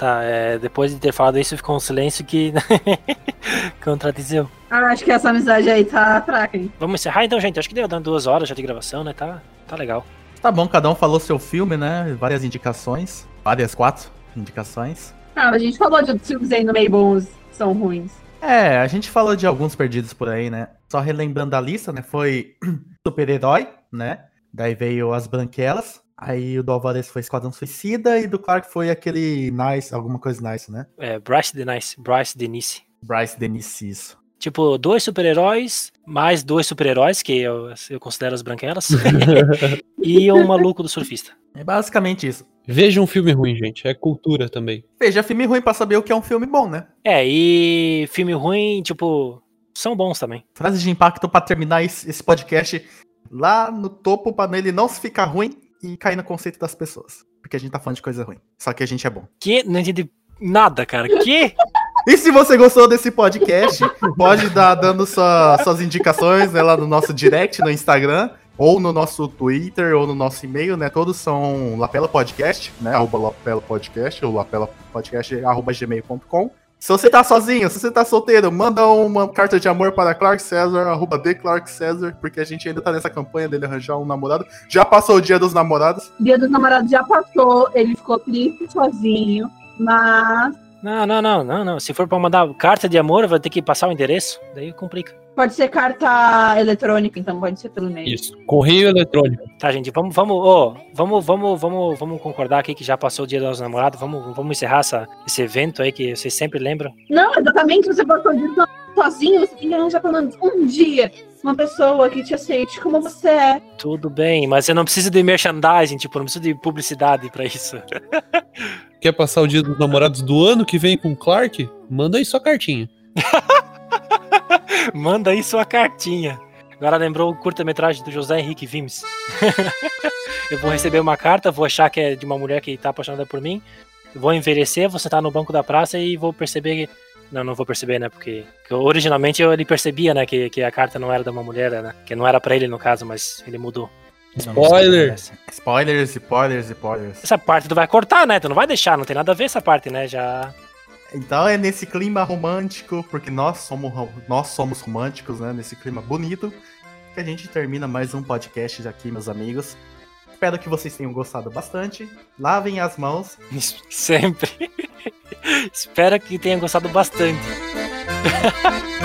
Tá, é, depois de ter falado isso, ficou um silêncio que contradizeu. Ah, acho que essa amizade aí tá fraca, hein? Vamos encerrar então, gente. Acho que deu dando duas horas já de gravação, né? Tá, tá legal. Tá bom, cada um falou seu filme, né? Várias indicações. Várias quatro indicações. Ah, a gente falou de outros filmes aí no meio bons que são ruins. É, a gente falou de alguns perdidos por aí, né? Só relembrando a lista, né? Foi Super-Herói, né? Daí veio As Branquelas. Aí o do Alvarez foi Esquadrão Suicida e do Clark foi aquele Nice, alguma coisa Nice, né? É, Bryce Denise. Bryce Denise. Bryce Dennis, isso. Tipo, dois super-heróis, mais dois super-heróis, que eu, eu considero as branquelas, e um maluco do surfista. É basicamente isso. Veja um filme ruim, gente. É cultura também. Veja filme ruim pra saber o que é um filme bom, né? É, e filme ruim, tipo, são bons também. Frase de impacto pra terminar esse esse podcast lá no topo pra ele não se ficar ruim e cair no conceito das pessoas. Porque a gente tá falando de coisa ruim. Só que a gente é bom. Que? Não entendi nada, cara. Que? E se você gostou desse podcast, pode dar dando sua- suas indicações né, lá no nosso direct no Instagram, ou no nosso Twitter, ou no nosso e-mail, né? Todos são Lapela Podcast, né? Arroba Lapela Podcast, ou Lapela Podcast, arroba gmail.com. Se você tá sozinho, se você tá solteiro, manda uma carta de amor para Clark César, arroba de Clark César, porque a gente ainda tá nessa campanha dele arranjar um namorado. Já passou o dia dos namorados. Dia dos namorados já passou, ele ficou triste sozinho, mas Não, não, não, não, não. Se for pra mandar carta de amor, vai ter que passar o endereço. Daí complica. Pode ser carta eletrônica, então pode ser pelo e-mail. Isso. Correio eletrônico. Tá, gente, vamos, vamos, ó, vamos, vamos, vamos, vamos concordar aqui que já passou o dia dos namorados. Vamos, vamos encerrar essa, esse evento aí que vocês sempre lembram. Não, exatamente, você passou o dia sozinho, você tem que arranjar pelo menos um dia uma pessoa que te aceite como você é. Tudo bem, mas eu não preciso de merchandising, tipo, não preciso de publicidade pra isso. Quer passar o dia dos namorados do ano que vem com o Clark? Manda aí sua cartinha. Manda aí sua cartinha. Agora lembrou o curta-metragem do José Henrique Vimes. eu vou receber uma carta, vou achar que é de uma mulher que tá apaixonada por mim. Vou envelhecer, vou sentar no banco da praça e vou perceber que. Não, não vou perceber, né? Porque, porque originalmente eu, ele percebia, né? Que, que a carta não era de uma mulher, né? Que não era pra ele no caso, mas ele mudou. Spoiler. acontece. Spoilers, spoilers, spoilers. Essa parte tu vai cortar, né? Tu não vai deixar, não tem nada a ver essa parte, né? Já. Então é nesse clima romântico, porque nós somos, nós somos românticos, né? Nesse clima bonito, que a gente termina mais um podcast aqui, meus amigos. Espero que vocês tenham gostado bastante. Lavem as mãos. Sempre. Espero que tenham gostado bastante.